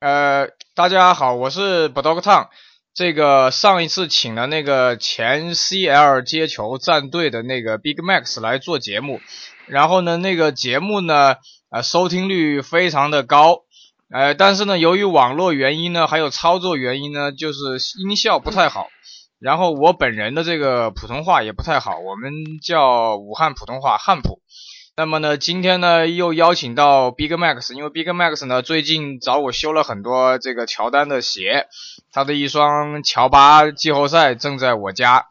呃，大家好，我是 b o d o g t o n 这个上一次请了那个前 CL 接球战队的那个 Big Max 来做节目，然后呢，那个节目呢，呃，收听率非常的高，呃，但是呢，由于网络原因呢，还有操作原因呢，就是音效不太好，然后我本人的这个普通话也不太好，我们叫武汉普通话汉普。那么呢，今天呢又邀请到 Big Max，因为 Big Max 呢最近找我修了很多这个乔丹的鞋，他的一双乔巴季后赛正在我家。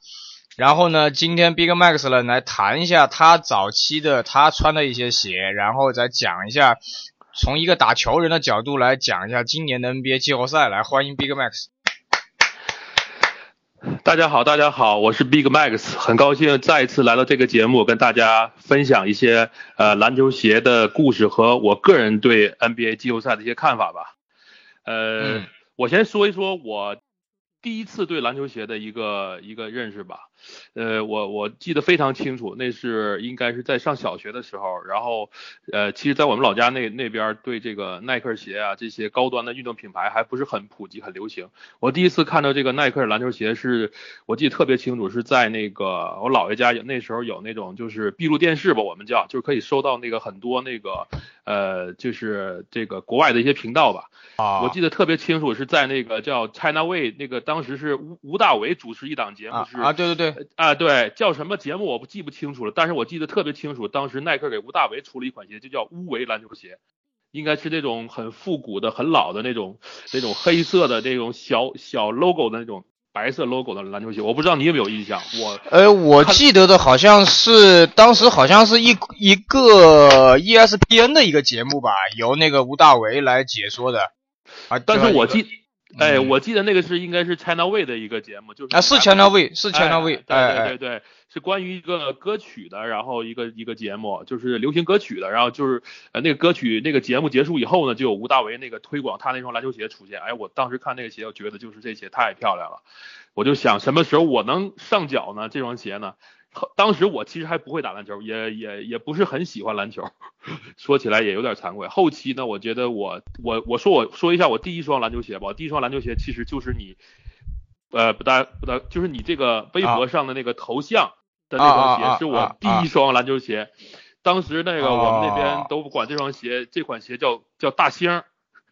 然后呢，今天 Big Max 呢来谈一下他早期的他穿的一些鞋，然后再讲一下从一个打球人的角度来讲一下今年的 NBA 季后赛。来，欢迎 Big Max。大家好，大家好，我是 Big Max，很高兴再一次来到这个节目，跟大家分享一些呃篮球鞋的故事和我个人对 NBA 季后赛的一些看法吧。呃，我先说一说我。第一次对篮球鞋的一个一个认识吧，呃，我我记得非常清楚，那是应该是在上小学的时候，然后，呃，其实，在我们老家那那边对这个耐克鞋啊这些高端的运动品牌还不是很普及很流行。我第一次看到这个耐克篮球鞋是，我记得特别清楚，是在那个我姥爷家有那时候有那种就是闭路电视吧，我们叫就是可以收到那个很多那个呃就是这个国外的一些频道吧。啊，我记得特别清楚，是在那个叫 China Way 那个当时是吴吴大维主持一档节目，是啊，对对对，啊对，叫什么节目我不记不清楚了，但是我记得特别清楚，当时耐克给吴大维出了一款鞋，就叫乌维篮球鞋，应该是那种很复古的、很老的那种那种黑色的那种小小 logo 的那种白色 logo 的篮球鞋，我不知道你有没有印象？我呃，我记得的好像是当时好像是一一个 ESPN 的一个节目吧，由那个吴大维来解说的。啊，但是我记，哎，我记得那个是应该是 China Way 的一个节目，就是啊，是 China Way，是 China Way，对对对对，是关于一个歌曲的，然后一个一个节目，就是流行歌曲的，然后就是呃那个歌曲那个节目结束以后呢，就有吴大维那个推广他那双篮球鞋出现，哎，我当时看那个鞋，我觉得就是这鞋太漂亮了，我就想什么时候我能上脚呢？这双鞋呢？当时我其实还不会打篮球，也也也不是很喜欢篮球，说起来也有点惭愧。后期呢，我觉得我我我说我说一下我第一双篮球鞋吧，第一双篮球鞋其实就是你，呃不大不大，就是你这个微博上的那个头像的那双鞋，是我第一双篮球鞋。当时那个我们那边都管这双鞋这款鞋叫叫大星，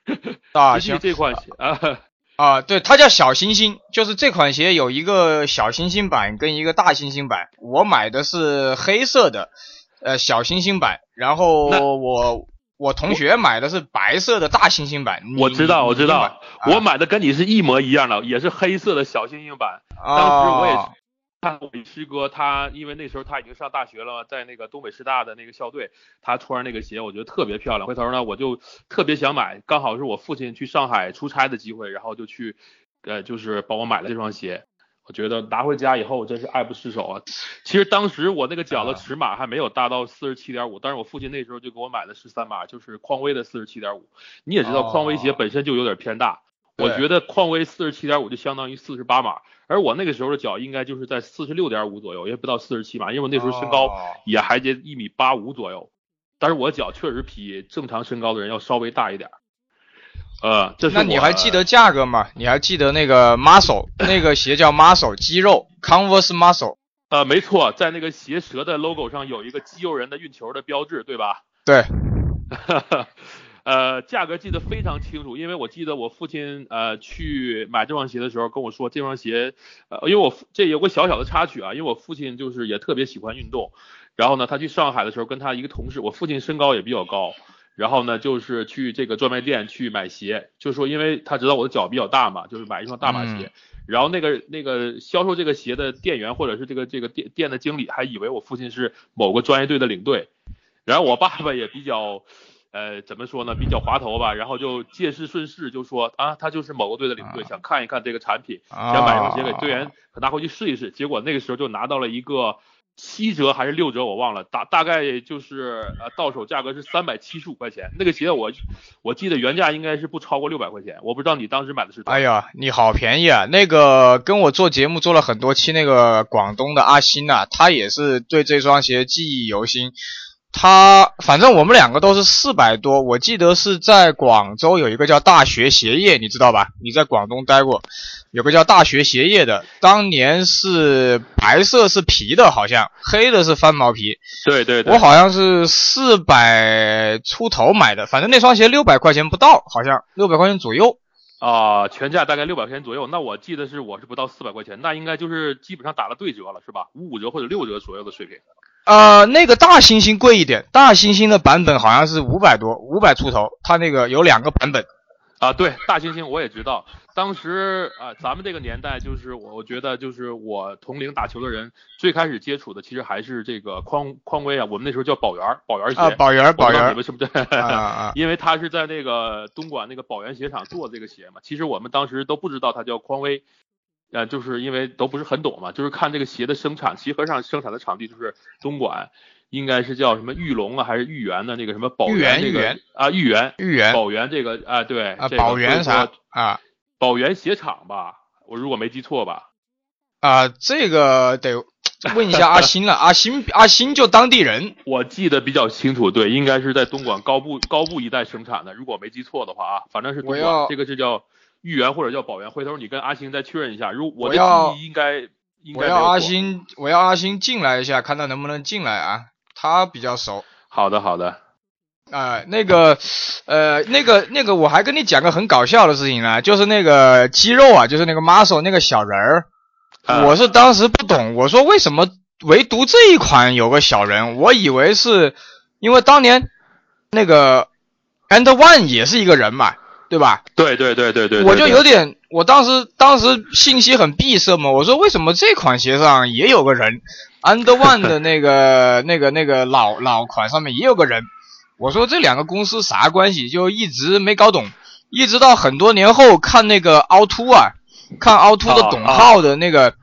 大星这款鞋啊。啊，对，它叫小星星，就是这款鞋有一个小星星版跟一个大星星版。我买的是黑色的，呃，小星星版，然后我我同学买的是白色的大猩猩版。我知道，我知道，我买的跟你是一模一样的，也是黑色的小猩猩版。当时我也是。看我师哥，他因为那时候他已经上大学了，在那个东北师大的那个校队，他穿那个鞋，我觉得特别漂亮。回头呢，我就特别想买，刚好是我父亲去上海出差的机会，然后就去，呃，就是帮我买了这双鞋。我觉得拿回家以后真是爱不释手啊。其实当时我那个脚的尺码还没有大到四十七点五，但是我父亲那时候就给我买的是三码，就是匡威的四十七点五。你也知道，匡威鞋本身就有点偏大。我觉得匡威四十七点五就相当于四十八码，而我那个时候的脚应该就是在四十六点五左右，也不到四十七码，因为我那时候身高也还得一米八五左右，但是我脚确实比正常身高的人要稍微大一点。呃，这是那你还记得价格吗？你还记得那个 Muscle 那个鞋叫 Muscle 肌肉 Converse Muscle？呃，没错，在那个鞋舌的 logo 上有一个肌肉人的运球的标志，对吧？对。呃，价格记得非常清楚，因为我记得我父亲呃去买这双鞋的时候跟我说，这双鞋，呃，因为我这有个小小的插曲啊，因为我父亲就是也特别喜欢运动，然后呢，他去上海的时候跟他一个同事，我父亲身高也比较高，然后呢，就是去这个专卖店去买鞋，就是说因为他知道我的脚比较大嘛，就是买一双大码鞋，然后那个那个销售这个鞋的店员或者是这个这个店店的经理还以为我父亲是某个专业队的领队，然后我爸爸也比较。呃，怎么说呢？比较滑头吧，然后就借势顺势就说啊，他就是某个队的领队，想看一看这个产品，想买双鞋给队员拿回去试一试。结果那个时候就拿到了一个七折还是六折，我忘了，大大概就是呃到手价格是三百七十五块钱。那个鞋我我记得原价应该是不超过六百块钱，我不知道你当时买的是。哎呀，你好便宜啊！那个跟我做节目做了很多期那个广东的阿星啊，他也是对这双鞋记忆犹新。他反正我们两个都是四百多，我记得是在广州有一个叫大学鞋业，你知道吧？你在广东待过，有个叫大学鞋业的，当年是白色是皮的，好像黑的是翻毛皮。对对对，我好像是四百出头买的，反正那双鞋六百块钱不到，好像六百块钱左右。啊，全价大概六百块钱左右。那我记得是我是不到四百块钱，那应该就是基本上打了对折了，是吧？五五折或者六折左右的水平。呃，那个大猩猩贵一点，大猩猩的版本好像是五百多，五百出头。它那个有两个版本。啊，对，大猩猩我也知道。当时啊，咱们这个年代，就是我我觉得，就是我同龄打球的人，最开始接触的其实还是这个匡匡威啊，我们那时候叫宝源宝源鞋啊，宝源宝源，你们是不是？啊啊，因为他是在那个东莞那个宝源鞋厂做这个鞋嘛。其实我们当时都不知道它叫匡威，呃，就是因为都不是很懂嘛，就是看这个鞋的生产，鞋盒上生产的场地就是东莞。应该是叫什么玉龙啊，还是玉源的那个什么宝源那个啊玉源玉源宝源这个啊对啊宝源啥啊宝源鞋厂吧，我如果没记错吧啊这个得问一下阿星了，阿星阿星就当地人，我记得比较清楚，对，应该是在东莞高部高部一带生产的，如果没记错的话啊，反正是东莞这个是叫玉源或者叫宝源，回头你跟阿星再确认一下，如我的记忆应该应该我要阿星我要阿星进来一下，看他能不能进来啊。他比较熟，好的好的，啊，那个，呃，那个那个，我还跟你讲个很搞笑的事情呢，就是那个肌肉啊，就是那个 muscle 那个小人儿，我是当时不懂，我说为什么唯独这一款有个小人，我以为是因为当年那个 and one 也是一个人嘛，对吧？对对对对对，我就有点，我当时当时信息很闭塞嘛，我说为什么这款鞋上也有个人？Under One 的 那个、那个、那个老老款上面也有个人，我说这两个公司啥关系？就一直没搞懂，一直到很多年后看那个凹凸啊，看凹凸的董浩的那个，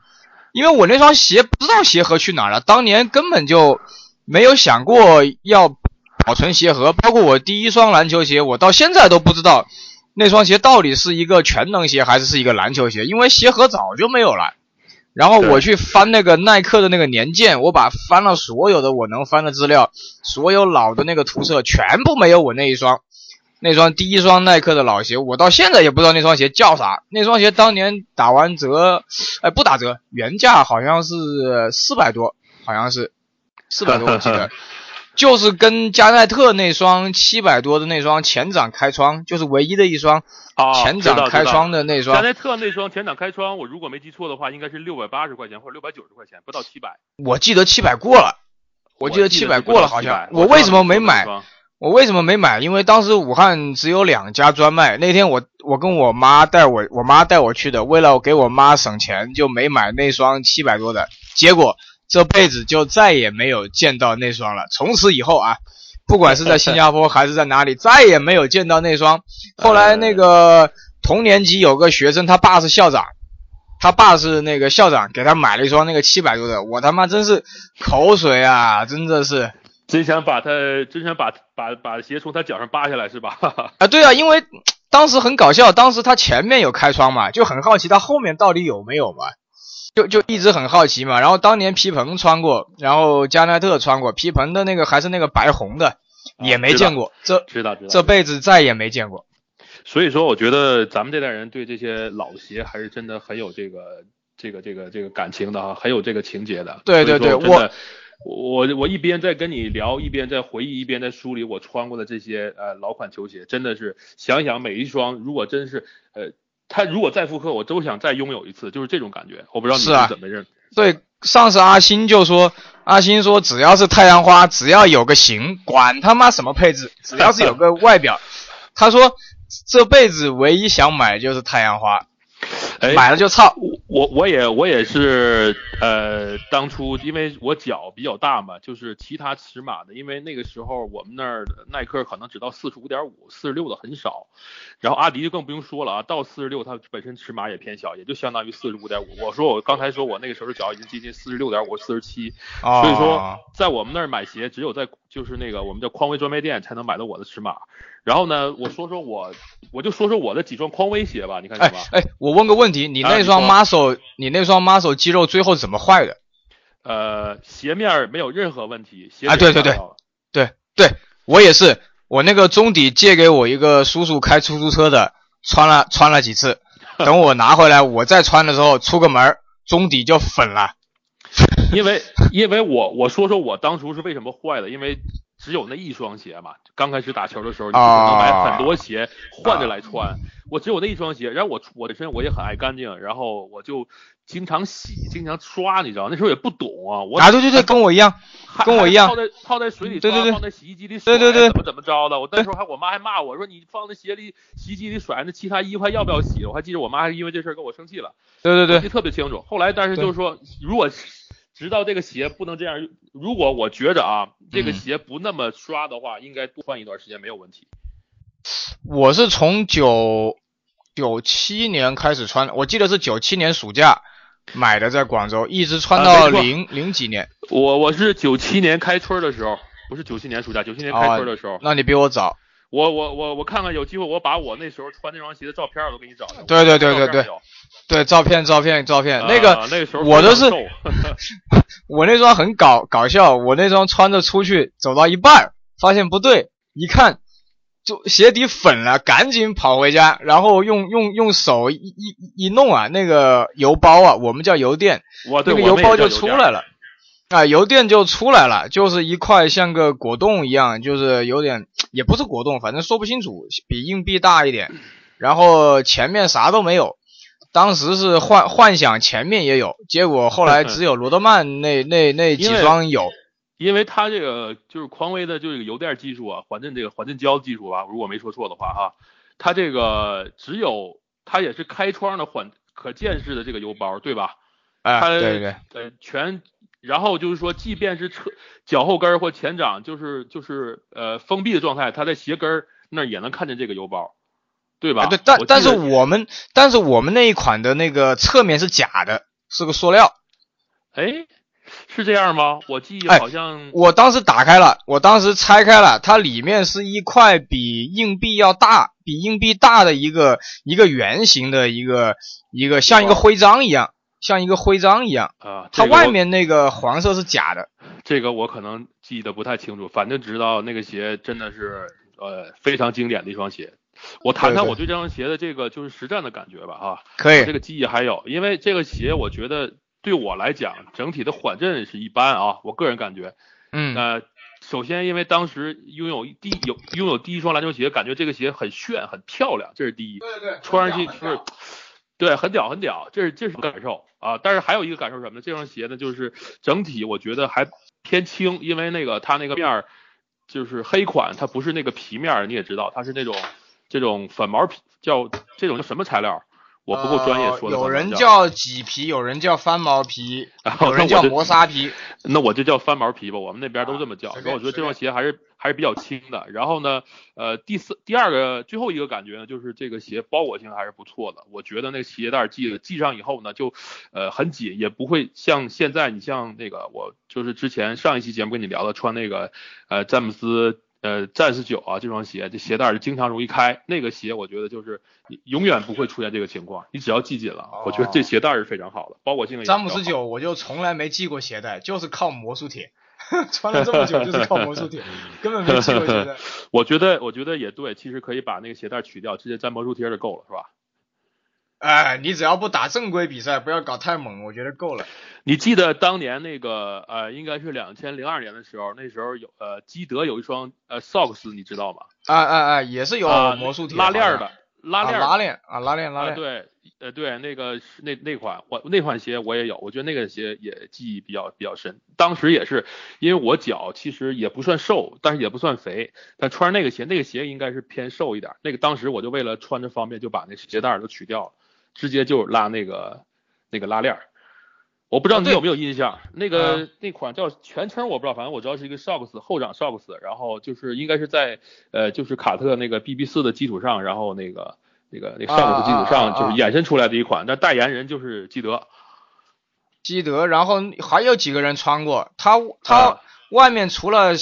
因为我那双鞋不知道鞋盒去哪了，当年根本就没有想过要保存鞋盒，包括我第一双篮球鞋，我到现在都不知道那双鞋到底是一个全能鞋还是是一个篮球鞋，因为鞋盒早就没有了。然后我去翻那个耐克的那个年鉴，我把翻了所有的我能翻的资料，所有老的那个图册全部没有我那一双，那双第一双耐克的老鞋，我到现在也不知道那双鞋叫啥。那双鞋当年打完折，哎不打折，原价好像是四百多，好像是四百多我记得。就是跟加奈特那双七百多的那双前掌开窗，就是唯一的一双前掌开窗的那双。加奈特那双前掌开窗，我如果没记错的话，应该是六百八十块钱或者六百九十块钱，不到七百。我记得七百过了，我记得七百过了，好像。我为什么没买？我为什么没买？因为当时武汉只有两家专卖。那天我我跟我妈带我我妈带我去的，为了给我妈省钱，就没买那双七百多的。结果。这辈子就再也没有见到那双了。从此以后啊，不管是在新加坡还是在哪里，再也没有见到那双。后来那个同年级有个学生，他爸是校长，他爸是那个校长，给他买了一双那个七百多的。我他妈真是口水啊，真的是，真想把他，真想把把把鞋从他脚上扒下来是吧？啊，对啊，因为当时很搞笑，当时他前面有开窗嘛，就很好奇他后面到底有没有嘛。就就一直很好奇嘛，然后当年皮蓬穿过，然后加奈特穿过，皮蓬的那个还是那个白红的，也没见过，这知道知道，这辈子再也没见过。所以说，我觉得咱们这代人对这些老鞋还是真的很有这个这个这个这个感情的啊，很有这个情节的。对对对，我我我一边在跟你聊，一边在回忆，一边在梳理我穿过的这些呃老款球鞋，真的是想想每一双，如果真是呃。他如果再复刻，我都想再拥有一次，就是这种感觉。我不知道你是怎么认。对，上次阿星就说，阿星说只要是太阳花，只要有个型，管他妈什么配置，只要是有个外表，他说这辈子唯一想买的就是太阳花。买了就操！我我也我也是，呃，当初因为我脚比较大嘛，就是其他尺码的，因为那个时候我们那儿耐克可能只到四十五点五，四十六的很少，然后阿迪就更不用说了啊，到四十六它本身尺码也偏小，也就相当于四十五点五。我说我刚才说我那个时候的脚已经接近四十六点五、四十七，所以说在我们那儿买鞋只有在就是那个我们叫匡威专卖店才能买到我的尺码。然后呢，我说说我，我就说说我的几双匡威鞋吧，你看行吗？哎，我问个问题，你那双 muscle，你那双 muscle 肌肉最后怎么坏的？呃，鞋面没有任何问题，鞋啊，对对对，对对，我也是，我那个中底借给我一个叔叔开出租车的，穿了穿了几次，等我拿回来我再穿的时候，出个门中底就粉了。因为因为我我说说我当初是为什么坏的，因为只有那一双鞋嘛，刚开始打球的时候你不可能买很多鞋换着来穿，我只有那一双鞋，然后我我的身我也很爱干净，然后我就经常洗，经常刷，你知道那时候也不懂啊，我啊对对对，跟我一样，跟我一样，泡在泡在水里对对对，放在洗衣机里甩，对对对，怎么怎么着的，我那时候还我妈还骂我说你放在鞋里洗衣机里甩，那其他衣服还要不要洗？我还记得我妈还因为这事跟我生气了，对对对，记得特别清楚。后来但是就是说如果。直到这个鞋不能这样，如果我觉着啊，这个鞋不那么刷的话，应该多换一段时间没有问题。我是从九九七年开始穿，我记得是九七年暑假买的，在广州一直穿到零零几年。我我是九七年开春的时候，不是九七年暑假，九七年开春的时候。那你比我早。我我我我看看有机会，我把我那时候穿那双鞋的照片我都给你找。对对对对对，对照片照片照片，那个那个时候我都是，我那双很搞搞笑，我那双穿着出去走到一半，发现不对，一看就鞋底粉了，赶紧跑回家，然后用用用手一一一弄啊，那个油包啊，我们叫油垫，那个油包就出来了。啊，油垫就出来了，就是一块像个果冻一样，就是有点也不是果冻，反正说不清楚，比硬币大一点。然后前面啥都没有，当时是幻幻想前面也有，结果后来只有罗德曼那那那几双有。因为它这个就是匡威的，就是油垫技术啊，缓震这个缓震胶技术啊，如果没说错的话哈，它这个只有它也是开窗的缓可见式的这个油包，对吧？哎，对对，呃，全。然后就是说，即便是车脚后跟或前掌，就是就是呃封闭的状态，它在鞋跟那也能看见这个油包，对吧？对，但但是我们但是我们那一款的那个侧面是假的，是个塑料。哎，是这样吗？我记忆好像我当时打开了，我当时拆开了，它里面是一块比硬币要大、比硬币大的一个一个圆形的一个一个像一个徽章一样。像一个徽章一样啊，它外面那个黄色是假的。这个我可能记得不太清楚，反正知道那个鞋真的是呃非常经典的一双鞋。我谈谈我对这双鞋的这个就是实战的感觉吧，哈。可以。这个记忆还有，因为这个鞋我觉得对我来讲整体的缓震是一般啊，我个人感觉。嗯。呃，首先因为当时拥有第有拥有第一双篮球鞋，感觉这个鞋很炫很漂亮，这是第一。对对。穿上去是。对，很屌很屌，这是这是感受啊。但是还有一个感受什么呢？这双鞋呢，就是整体我觉得还偏轻，因为那个它那个面儿就是黑款，它不是那个皮面，你也知道，它是那种这种反毛皮，叫这种叫什么材料？我不够专业说的。有人叫麂皮，有人叫翻毛皮，有人叫磨砂皮。那我就叫翻毛皮吧，我们那边都这么叫。所以我觉得这双鞋还是还是比较轻的。然后呢，呃，第四第二个最后一个感觉呢，就是这个鞋包裹性还是不错的。我觉得那个鞋带系系上以后呢，就呃很紧，也不会像现在你像那个我就是之前上一期节目跟你聊的穿那个呃詹姆斯。呃，战士九啊，这双鞋这鞋带是经常容易开，那个鞋我觉得就是永远不会出现这个情况，你只要系紧了，我觉得这鞋带是非常好的，包裹性。詹姆斯九我就从来没系过鞋带，就是靠魔术贴，穿了这么久就是靠魔术贴，根本没系过鞋带。我觉得我觉得也对，其实可以把那个鞋带取掉，直接粘魔术贴就够了，是吧？哎，你只要不打正规比赛，不要搞太猛，我觉得够了。你记得当年那个呃，应该是两千零二年的时候，那时候有呃，基德有一双呃 socks，你知道吗？啊啊啊，也是有魔术贴拉链的，拉链拉链啊，拉链拉链。对，呃对，那个那那款我那款鞋我也有，我觉得那个鞋也记忆比较比较深。当时也是因为我脚其实也不算瘦，但是也不算肥，但穿那个鞋，那个鞋应该是偏瘦一点。那个当时我就为了穿着方便，就把那鞋带都取掉了。直接就拉那个那个拉链儿，我不知道你有没有印象，那个那款叫全称我不知道，反正我知道是一个 socks 后掌 socks，然后就是应该是在呃就是卡特那个 BB 四的基础上，然后那个那个那 socks 基础上就是衍生出来的一款，但代言人就是基德，基德，然后还有几个人穿过，他他外面除了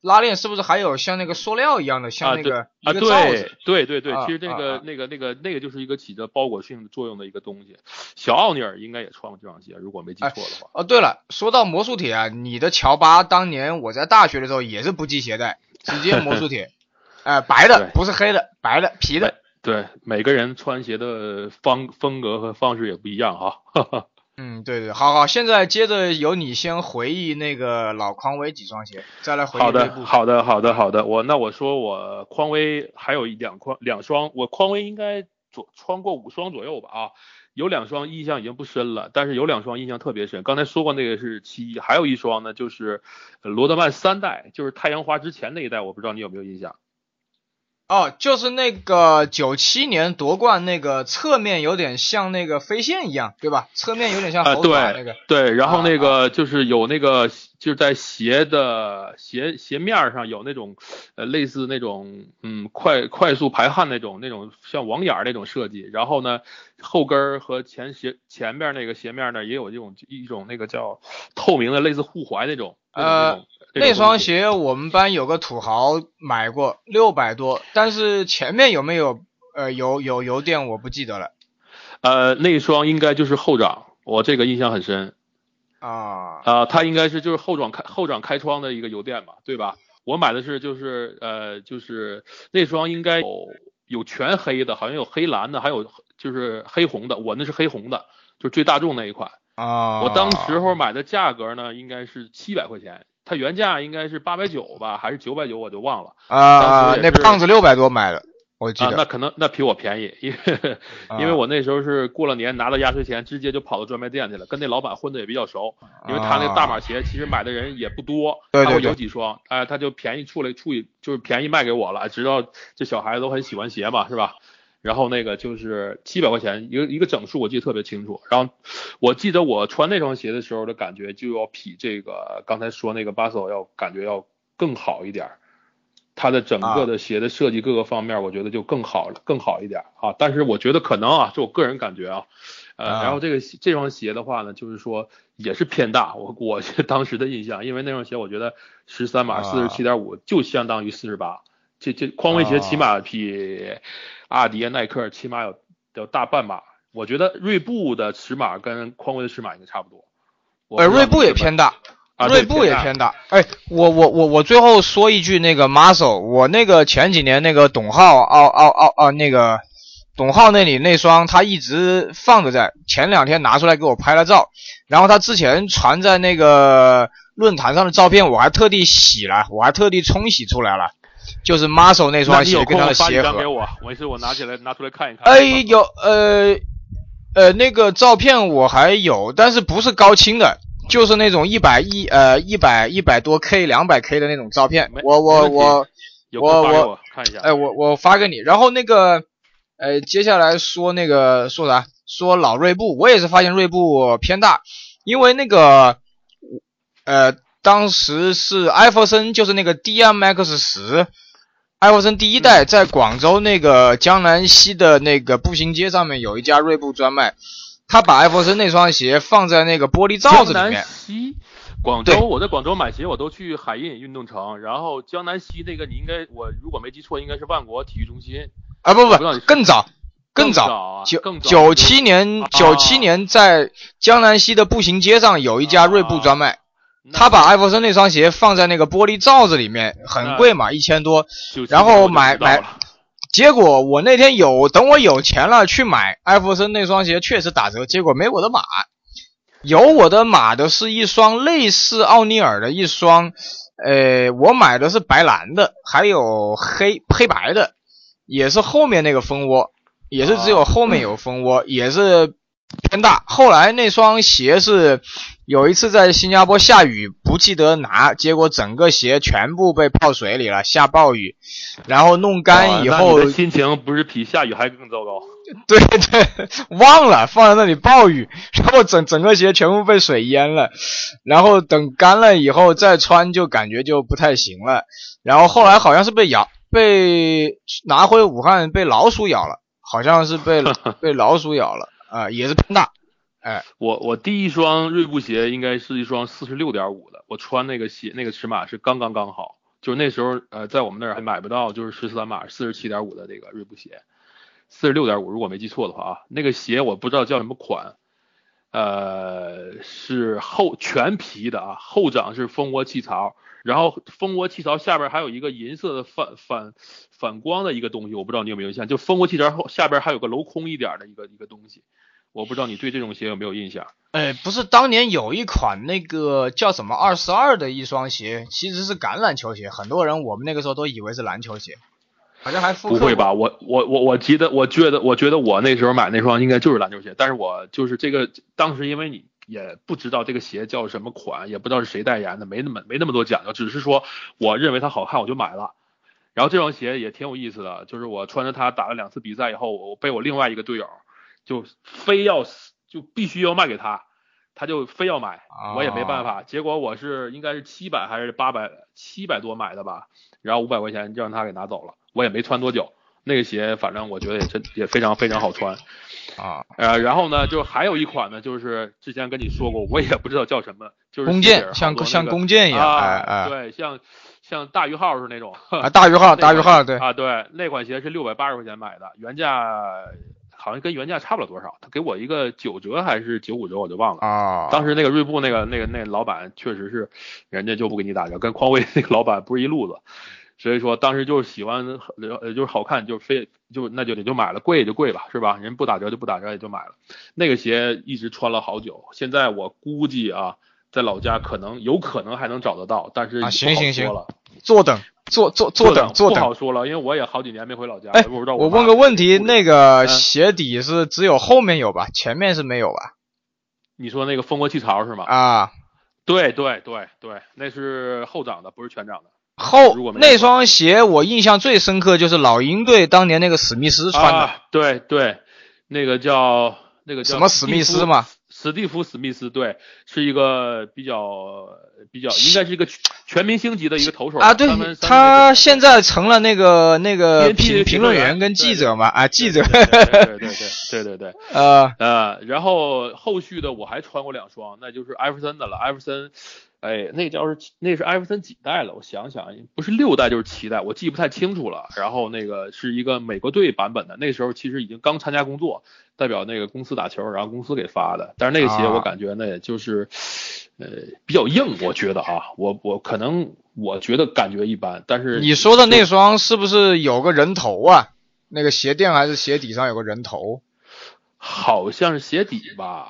拉链是不是还有像那个塑料一样的，像那个啊？对对对对，啊其实这个那个那个那个就是一个起着包裹性作用的一个东西。小奥尼尔应该也穿过这双鞋，如果没记错的话。哦，对了，说到魔术铁啊，你的乔巴当年我在大学的时候也是不系鞋带，直接魔术铁，哎、白的不是黑的，白的皮的。对，每个人穿鞋的方风格和方式也不一样哈。嗯，对对，好好，现在接着由你先回忆那个老匡威几双鞋，再来回忆好的，好的，好的，好的。我那我说我匡威还有一两双两双，我匡威应该左穿过五双左右吧啊，有两双印象已经不深了，但是有两双印象特别深。刚才说过那个是七一，还有一双呢就是呃罗德曼三代，就是太阳花之前那一代，我不知道你有没有印象。哦，就是那个九七年夺冠那个侧面有点像那个飞线一样，对吧？侧面有点像啊，猴爪对那个。对，然后啊那个就是有那个就是在鞋的鞋鞋面上有那种呃类似那种嗯快快速排汗那种那种像网眼那种设计，然后呢后跟和前鞋前面那个鞋面呢也有这种一种那个叫透明的类似护踝那种那种呃那双鞋我们班有个土豪买过，六百多，但是前面有没有呃有有油垫我不记得了呃那双应该就是后掌，我这个印象很深。啊。啊、它应该是就是后掌开后掌开窗的一个油垫吧，对吧？我买的是就是呃就是那双应该有有全黑的，好像有黑蓝的，还有就是黑红的，我那是黑红的，就是最大众那一款。啊，我当时候买的价格呢应该是七百块钱，它原价应该是八百九吧，还是九百九我就忘了。啊，那胖子六百多买的，我记啊，得。那可能那比我便宜，因为因为啊我那时候是过了年拿到压岁钱，直接就跑到专卖店去了，跟那老板混的也比较熟，因为他那个大码鞋其实买的人也不多，啊对对对有几双，哎、他就便宜处理处理就是便宜卖给我了，知道这小孩子都很喜欢鞋嘛，是吧？然后那个就是七百块钱一个一个整数，我记得特别清楚。然后我记得我穿那双鞋的时候的感觉就要比这个刚才说那个巴索要感觉要更好一点儿。它的整个的鞋的设计各个方面，我觉得就更好了，更好一点啊。但是我觉得可能啊，是我个人感觉啊，呃，啊然后这个这双鞋的话呢，就是说也是偏大，我我 当时的印象，因为那双鞋我觉得十三码啊四十七点五就相当于四十八，这这匡威鞋起码比阿迪、耐克起码有有大半码。我觉得锐步的尺码跟匡威的尺码应该差不多。我呃，锐步也偏大，啊锐步也偏大。哎，我我我我最后说一句那个 muscle，我那个前几年那个董浩奥奥奥奥那个董浩那里那双，他一直放着在，前两天拿出来给我拍了照，然后他之前传在那个论坛上的照片，我还特地洗了，我还特地冲洗出来了，就是 muscle 那那双鞋跟他的鞋盒。给我，没事我拿起来拿出来看一看。哎，有呃呃那个照片我还有，但是不是高清的，就是那种一百一呃一百一百多 K 两百 K 的那种照片。我我我我我看一下。哎我我发给你。然后那个呃接下来说那个说啥？说老锐步，我也是发现锐步偏大，因为那个呃当时是艾弗森，就是那个 DMX 十。艾弗森第一代在广州那个江南西的那个步行街上面有一家锐步专卖，他把艾弗森那双鞋放在那个玻璃罩子里江南面。西，广州，我在广州买鞋，我都去海印运动城，然后江南西那个你应该，我如果没记错，应该是万国体育中心。啊不不更早，更早，啊九九七年啊九七年在江南西的步行街上有一家锐步专卖，那他把艾弗森那双鞋放在那个玻璃罩子里面，很贵嘛，一千多。然后买买结果我那天有，等我有钱了去买艾弗森那双鞋，确实打折，结果没我的码。有我的码的是一双类似奥尼尔的一双，呃，我买的是白蓝的，还有黑黑白的，也是后面那个蜂窝，也是只有后面有蜂窝，也是偏大。后来那双鞋是有一次在新加坡下雨，不记得拿，结果整个鞋全部被泡水里了，下暴雨，然后弄干以后心情不是比下雨还更糟糕。对对，忘了放在那里暴雨，然后整整个鞋全部被水淹了，然后等干了以后再穿就感觉就不太行了，然后后来好像是被咬，被拿回武汉被老鼠咬了，好像是被 被老鼠咬了啊、也是偏大，哎我我第一双锐步鞋应该是一双四十六点五的，我穿那个鞋那个尺码是刚刚刚好，就是那时候呃在我们那儿还买不到就是十三码四十七点五的这个锐步鞋，四十六点五如果没记错的话啊，那个鞋我不知道叫什么款。呃，是后全皮的啊，后掌是蜂窝气槽，然后蜂窝气槽下边还有一个银色的反反反光的一个东西，我不知道你有没有印象，就蜂窝气槽后下边还有个镂空一点的一个一个东西，我不知道你对这种鞋有没有印象？哎，不是，当年有一款那个叫什么二十二的一双鞋，其实是橄榄球鞋，很多人我们那个时候都以为是篮球鞋。好像还不会吧？我我我我记得，我觉得我觉得我那时候买那双应该就是篮球鞋，但是我就是这个当时因为你也不知道这个鞋叫什么款，也不知道是谁代言的，没那么没那么多讲究，只是说我认为它好看我就买了。然后这双鞋也挺有意思的，就是我穿着它打了两次比赛以后，我被我另外一个队友就非要就必须要卖给他，他就非要买，我也没办法。结果我是应该是七百还是八百七百多买的吧，然后五百块钱就让他给拿走了。我也没穿多久，那个鞋反正我觉得也真也非常非常好穿，啊，呃，然后呢，就还有一款呢，就是之前跟你说过，我也不知道叫什么，就是弓箭，像像弓箭一样，哎哎，对，像像大鱼号是那种，啊，大鱼号，大鱼号，对，啊对，那款鞋是六百八十块钱买的，原价好像跟原价差不了多少，他给我一个九折还是九五折，我就忘了啊。当时那个锐步那个那个那老板确实是，人家就不给你打折，跟匡威那个老板不是一路子。所以说当时就是喜欢，呃，就是好看，就非就那就得就买了，贵也就贵吧，是吧？人不打折就不打折，也就买了。那个鞋一直穿了好久，现在我估计啊，在老家可能有可能还能找得到，但是啊，行行行了，坐等，坐坐坐等，坐等，不好说了，因为我也好几年没回老家，哎，我不知道。我问个问题，那个鞋底是只有后面有吧？前面是没有吧？你说那个蜂窝气槽是吗？啊，对对对对，那是后掌的，不是全掌的。后那双鞋我印象最深刻就是老鹰队当年那个史密斯穿的，对对，那个叫那个叫什么史密斯嘛，史蒂夫史密斯，对，是一个比较比较应该是一个全明星级的一个投手啊，对，他现在成了那个那个评评论员跟记者嘛啊记者，对对对对对对对，呃呃，然后后续的我还穿过两双，那就是艾弗森的了，艾弗森。哎，那叫是那是艾弗森几代了？我想想，不是六代就是七代，我记不太清楚了。然后那个是一个美国队版本的，那时候其实已经刚参加工作，代表那个公司打球，然后公司给发的。但是那个鞋我感觉呢，也就是，呃，比较硬，我觉得啊，我我可能我觉得感觉一般。但是你说的那双是不是有个人头啊？那个鞋垫还是鞋底上有个人头？好像是鞋底吧。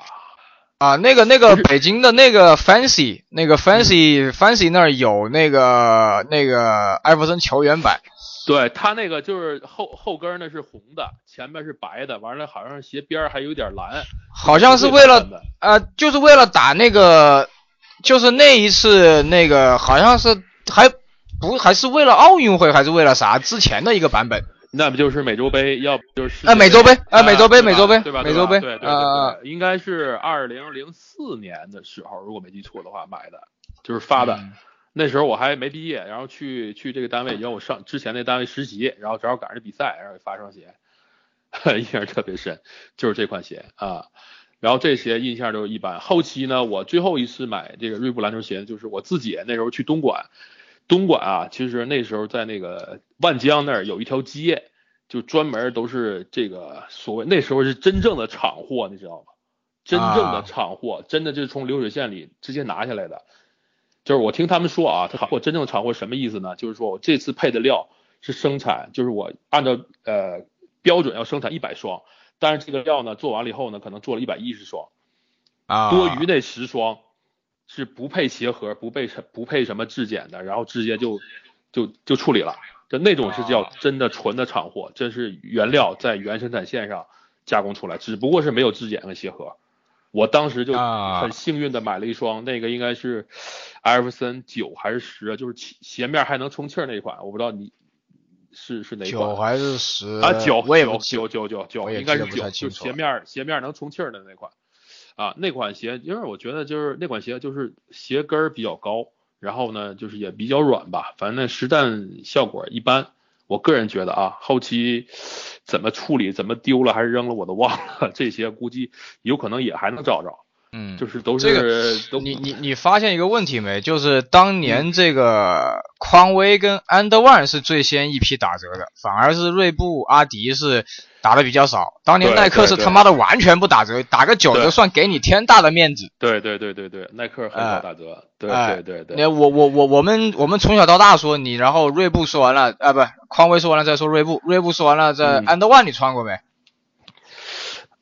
啊，那个那个北京的那个 Fancy，那个 Fancy Fancy 那儿有那个那个艾弗森球员版，对他那个就是后后跟呢是红的，前面是白的，完了好像鞋边还有点蓝，好像是为了呃，就是为了打那个，就是那一次那个好像是还不还是为了奥运会还是为了啥？之前的一个版本。那不就是美洲杯，要不就是啊美洲杯啊美洲杯美洲杯对吧？美洲杯对对对，应该是二零零四年的时候，如果没记错的话买的，就是发的。那时候我还没毕业，然后去去这个单位，因为我上之前那单位实习，然后正好赶上比赛，然后发双鞋，印象特别深，就是这款鞋啊。然后这鞋印象都一般。后期呢，我最后一次买这个锐步篮球鞋，就是我自己那时候去东莞。东莞啊，其实那时候在那个万江那儿有一条街，就专门都是这个所谓那时候是真正的厂货，你知道吗？真正的厂货，真的就是从流水线里直接拿下来的。就是我听他们说啊，他货真正的厂货什么意思呢？就是说我这次配的料是生产，就是我按照呃标准要生产一百双，但是这个料呢做完了以后呢，可能做了一百一十双，啊，多余那十双。是不配鞋盒，不配什不配什么质检的，然后直接就就就处理了，就那种是叫真的纯的厂货，这是原料在原生产线上加工出来，只不过是没有质检的鞋盒。我当时就很幸运的买了一双，那个应该是艾弗森九还是十，就是鞋面还能充气儿那款，我不知道你是是哪款。九还是十啊？九我也九九九九，应该是九，就鞋面鞋面能充气儿的那款。啊，那款鞋，因为我觉得就是那款鞋就是鞋跟比较高，然后呢就是也比较软吧，反正那实战效果一般。我个人觉得啊，后期怎么处理，怎么丢了还是扔了我都忘了，这些估计有可能也还能找着。嗯，就是都是这个都你你你发现一个问题没？就是当年这个匡威跟安德万是最先一批打折的，反而是锐步、阿迪是打的比较少。当年耐克是他妈的完全不打折，打个九折算给你天大的面子。对对对对对，耐克很哎少打折，对哎对对对。那我我我我们我们从小到大说你，然后锐步说完了，啊不，匡威说完了再说锐步，锐步说完了再嗯安德万你穿过没？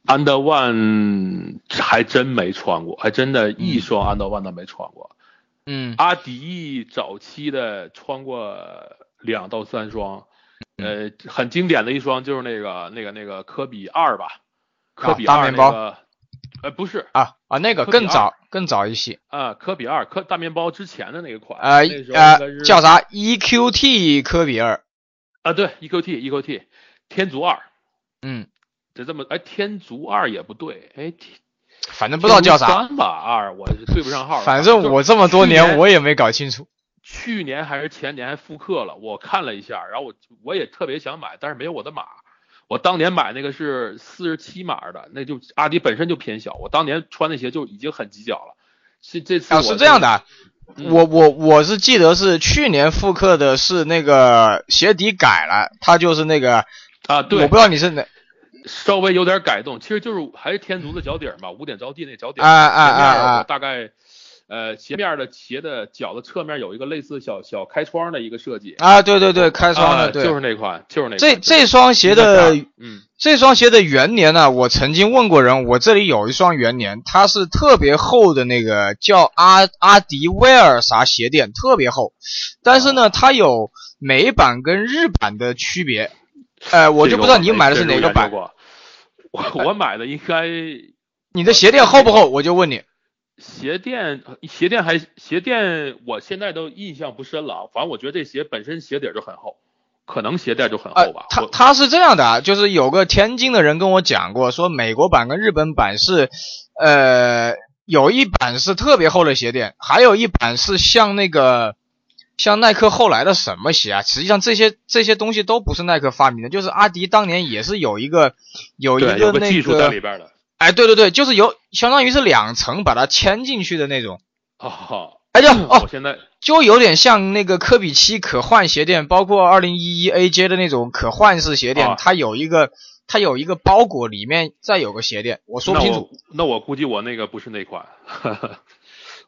Under One 还真没穿过，还真的一双 Under One 都没穿过。嗯。阿迪早期的穿过两到三双，呃，很经典的一双就是那个那个那个科比二吧，科比二大面包。那个，呃，不是。啊啊那个更早更早一些，啊，科比二科大面包之前的那个款，呃那时候应呃叫啥？EQT 科比二，啊？对，EQT EQT 天竺二，嗯，这这么哎，天竺二也不对，哎，天反正不知道叫啥。三吧二，我是对不上号。反正我这么多年我也没搞清楚。去年还是前年还复刻了，我看了一下，然后我我也特别想买，但是没有我的码。我当年买那个是四十七码的，那就阿迪本身就偏小，我当年穿那鞋就已经很挤脚了。是这次啊，是这样的我我我是记得是去年复刻的是那个鞋底改了，它就是那个，啊，对，我不知道你是哪，稍微有点改动，其实就是还是天足的脚底儿嘛，五点着地那脚底儿。啊啊前面啊。啊我大概，呃，鞋面的鞋的脚的侧面有一个类似小小开窗的一个设计。啊，对对对，开窗啊的，对，就是那款，就是那款。这这双鞋的嗯。这双鞋的元年呢，我曾经问过人，我这里有一双元年，它是特别厚的那个叫阿阿迪威尔啥鞋垫，特别厚，但是呢，它有美版跟日版的区别，呃，我就不知道你买的是哪个版，我我我买的应该 你的鞋垫厚不厚？我就问你。鞋垫鞋垫还鞋垫，我现在都印象不深了啊。反正我觉得这鞋本身鞋底儿就很厚，可能鞋垫就很厚吧。呃、他他是这样的啊，就是有个天津的人跟我讲过，说美国版跟日本版是，呃，有一版是特别厚的鞋垫，还有一版是像那个像耐克后来的什么鞋啊？实际上这些这些东西都不是耐克发明的，就是阿迪当年也是有一个有一个那个技术在里边的。哎，对对对，就是有相当于是两层把它嵌进去的那种，哦，哎就哦我现在就有点像那个科比七可换鞋垫，包括二零一一 AJ 的那种可换式鞋垫，啊它有一个它有一个包裹，里面再有个鞋垫，我说不清楚。那我。那我估计我那个不是那款。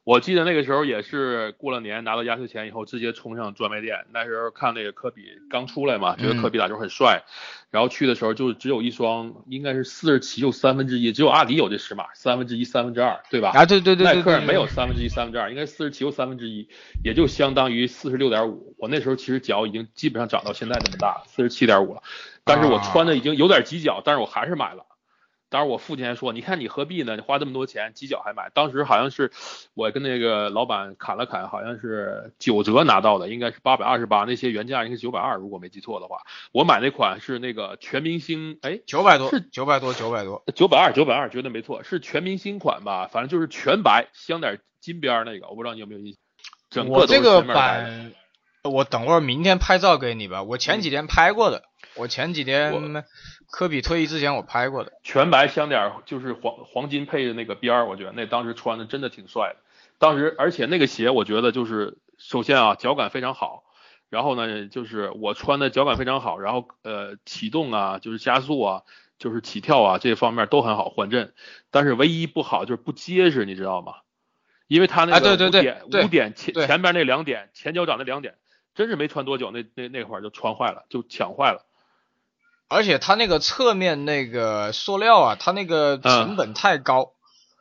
我记得那个时候也是过了年拿到压岁钱以后，直接冲上专卖店。那时候看那个科比刚出来嘛，觉得科比打球很帅，然后去的时候就只有一双，应该是四十七又三分之一，只有阿迪有这尺码，三分之一、三分之二，对吧？啊，对对对对对，耐克没有三分之一、三分之二，应该四十七又三分之一，也就相当于四十六点五。我那时候其实脚已经基本上长到现在这么大，四十七点五了，但是我穿的已经有点挤脚，但是我还是买了。当时我父亲还说：“你看你何必呢？你花这么多钱，几角还买。”当时好像是我跟那个老板砍了砍，好像是九折拿到的，应该是八百二十八，那些原价应该是九百二，如果没记错的话。我买那款是那个全明星，哎，九百多是，九百多，九百多。九百二，九百二，绝对没错，是全明星款吧？反正就是全白，镶点金边那个，我不知道你有没有印象。整个都是我这个全白的版，我等会儿明天拍照给你吧。我前几天拍过的，我前几天科比退役之前我拍过的。全白镶点儿就是黄黄金配的那个边儿，我觉得那当时穿的真的挺帅的。当时而且那个鞋我觉得就是首先啊脚感非常好，然后呢就是我穿的脚感非常好，然后呃启动啊就是加速啊就是起跳啊这方面都很好缓震，但是唯一不好就是不结实，你知道吗？因为它那个五点对五点前前边那两点前脚掌那两点，真是没穿多久那那那块儿就穿坏了，就抢坏了。而且它那个侧面那个塑料啊，它那个成本太高。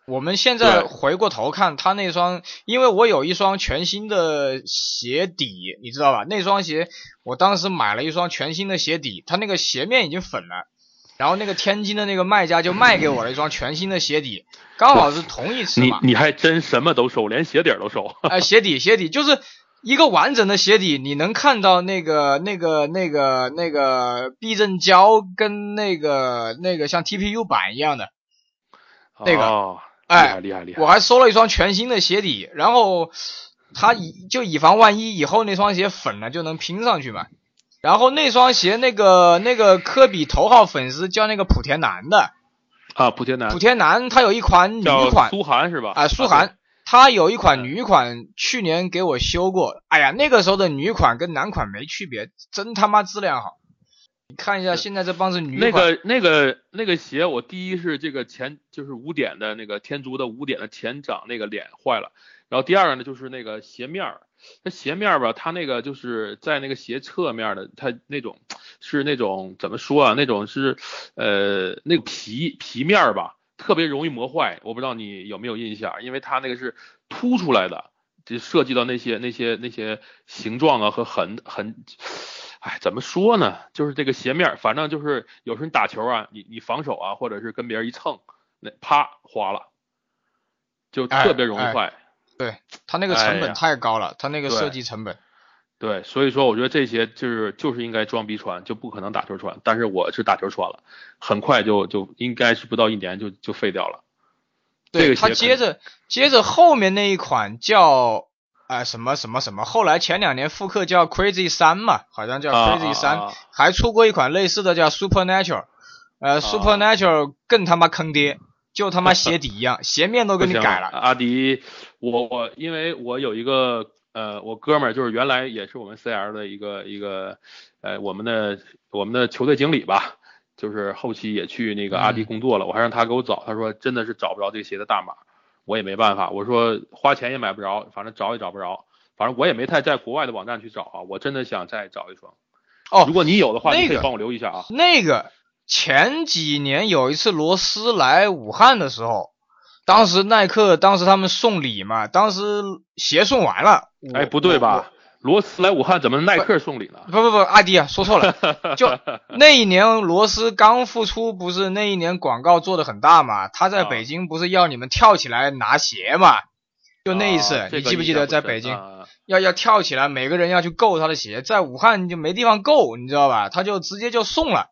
我们现在回过头看，它那双，因为我有一双全新的鞋底，你知道吧？那双鞋我当时买了一双全新的鞋底，它那个鞋面已经粉了，然后那个天津的那个卖家就卖给我了一双全新的鞋底，刚好是同一尺码。你你还真什么都收，连鞋底儿都收。哎，鞋底鞋底就是一个完整的鞋底，你能看到那个那个那个那个避震胶跟那个那个像 TPU 板一样的，那个哦，哎，厉害厉害厉害！我还收了一双全新的鞋底，然后他以就以防万一以后那双鞋粉了就能拼上去嘛。然后那双鞋那个那个科比头号粉丝叫那个莆田男的，啊，莆田男，莆田男他有一款女款苏涵是吧？啊，苏对涵，它有一款嗯女款，去年给我修过。哎呀，那个时候的女款跟男款没区别，真他妈质量好。你看一下现在这帮子女那，个那个那个鞋，我第一是这个前就是五点的那个天竺的五点的前掌那个脸坏了，然后第二个呢就是那个鞋面儿，它鞋面儿吧，它那个就是在那个鞋侧面的，它那种是那种怎么说啊？那种是呃那个皮皮面儿吧，特别容易磨坏。我不知道你有没有印象，因为它那个是凸出来的，就涉及到那些那些那些形状啊和痕痕。哎，怎么说呢？就是这个鞋面，反正就是有时候你打球啊，你你防守啊，或者是跟别人一蹭，那啪花了，就特别容易哎哎坏。它那个成本太高了，它那个设计成本。对，所以说我觉得这些就是就是应该装逼穿，就不可能打球穿。但是我是打球穿了，很快就就应该是不到一年就就废掉了。这对，个鞋肯它接着接着后面那一款叫啊、什么什么什么，后来前两年复刻叫 Crazy 三嘛，好像叫啊 Crazy 啊三、啊还出过一款类似的叫 Supernatural，呃、Supernatural 更他妈坑爹，就他妈鞋底一样，鞋面都给你改了。阿迪，我我因为我有一个呃，我哥们儿就是原来也是我们 CL 的一个一个呃我们的我们的球队经理吧，就是后期也去那个阿迪嗯工作了，我还让他给我找，他说真的是找不着这个鞋的大码，我也没办法，我说花钱也买不着，反正找也找不着，反正我也没太在国外的网站去找啊，我真的想再找一双。哦如果你有的话，那个你可以帮我留一下啊。那个前几年有一次罗斯来武汉的时候，当时耐克当时他们送礼嘛，当时鞋送完了。我哎，不对吧？罗斯来武汉怎么耐克送礼呢？不不不，阿迪啊，说错了。就那一年罗斯刚复出，不是那一年广告做的很大嘛？他在啊北京不是要你们跳起来拿鞋嘛？就那一次，啊你记不记得在北京、啊要要跳起来，每个人要去够他的鞋，在武汉就没地方够，你知道吧？他就直接就送了。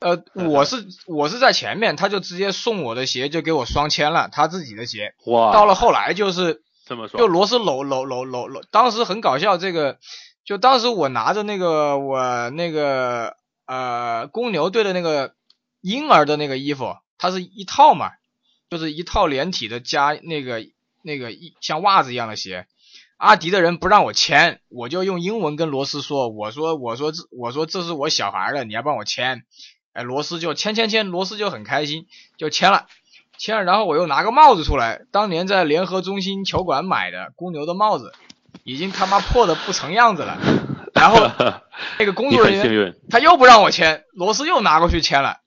呃，我是 我是在前面，他就直接送我的鞋，就给我双签了他自己的鞋。哇，到了后来就是这么说，就罗斯搂搂搂搂搂，当时很搞笑，这个就当时我拿着那个我那个呃公牛队的那个婴儿的那个衣服，它是一套嘛，就是一套连体的加那个那个一像袜子一样的鞋。阿迪的人不让我签，我就用英文跟罗斯说，我说我说这我说这是我小孩的，你要帮我签。哎，罗斯就签签签，罗斯就很开心，就签了。签了，然后我又拿个帽子出来，当年在联合中心球馆买的公牛的帽子，已经他妈破的不成样子了。然后 那个工你作人员他又不让我签，罗斯又拿过去签了。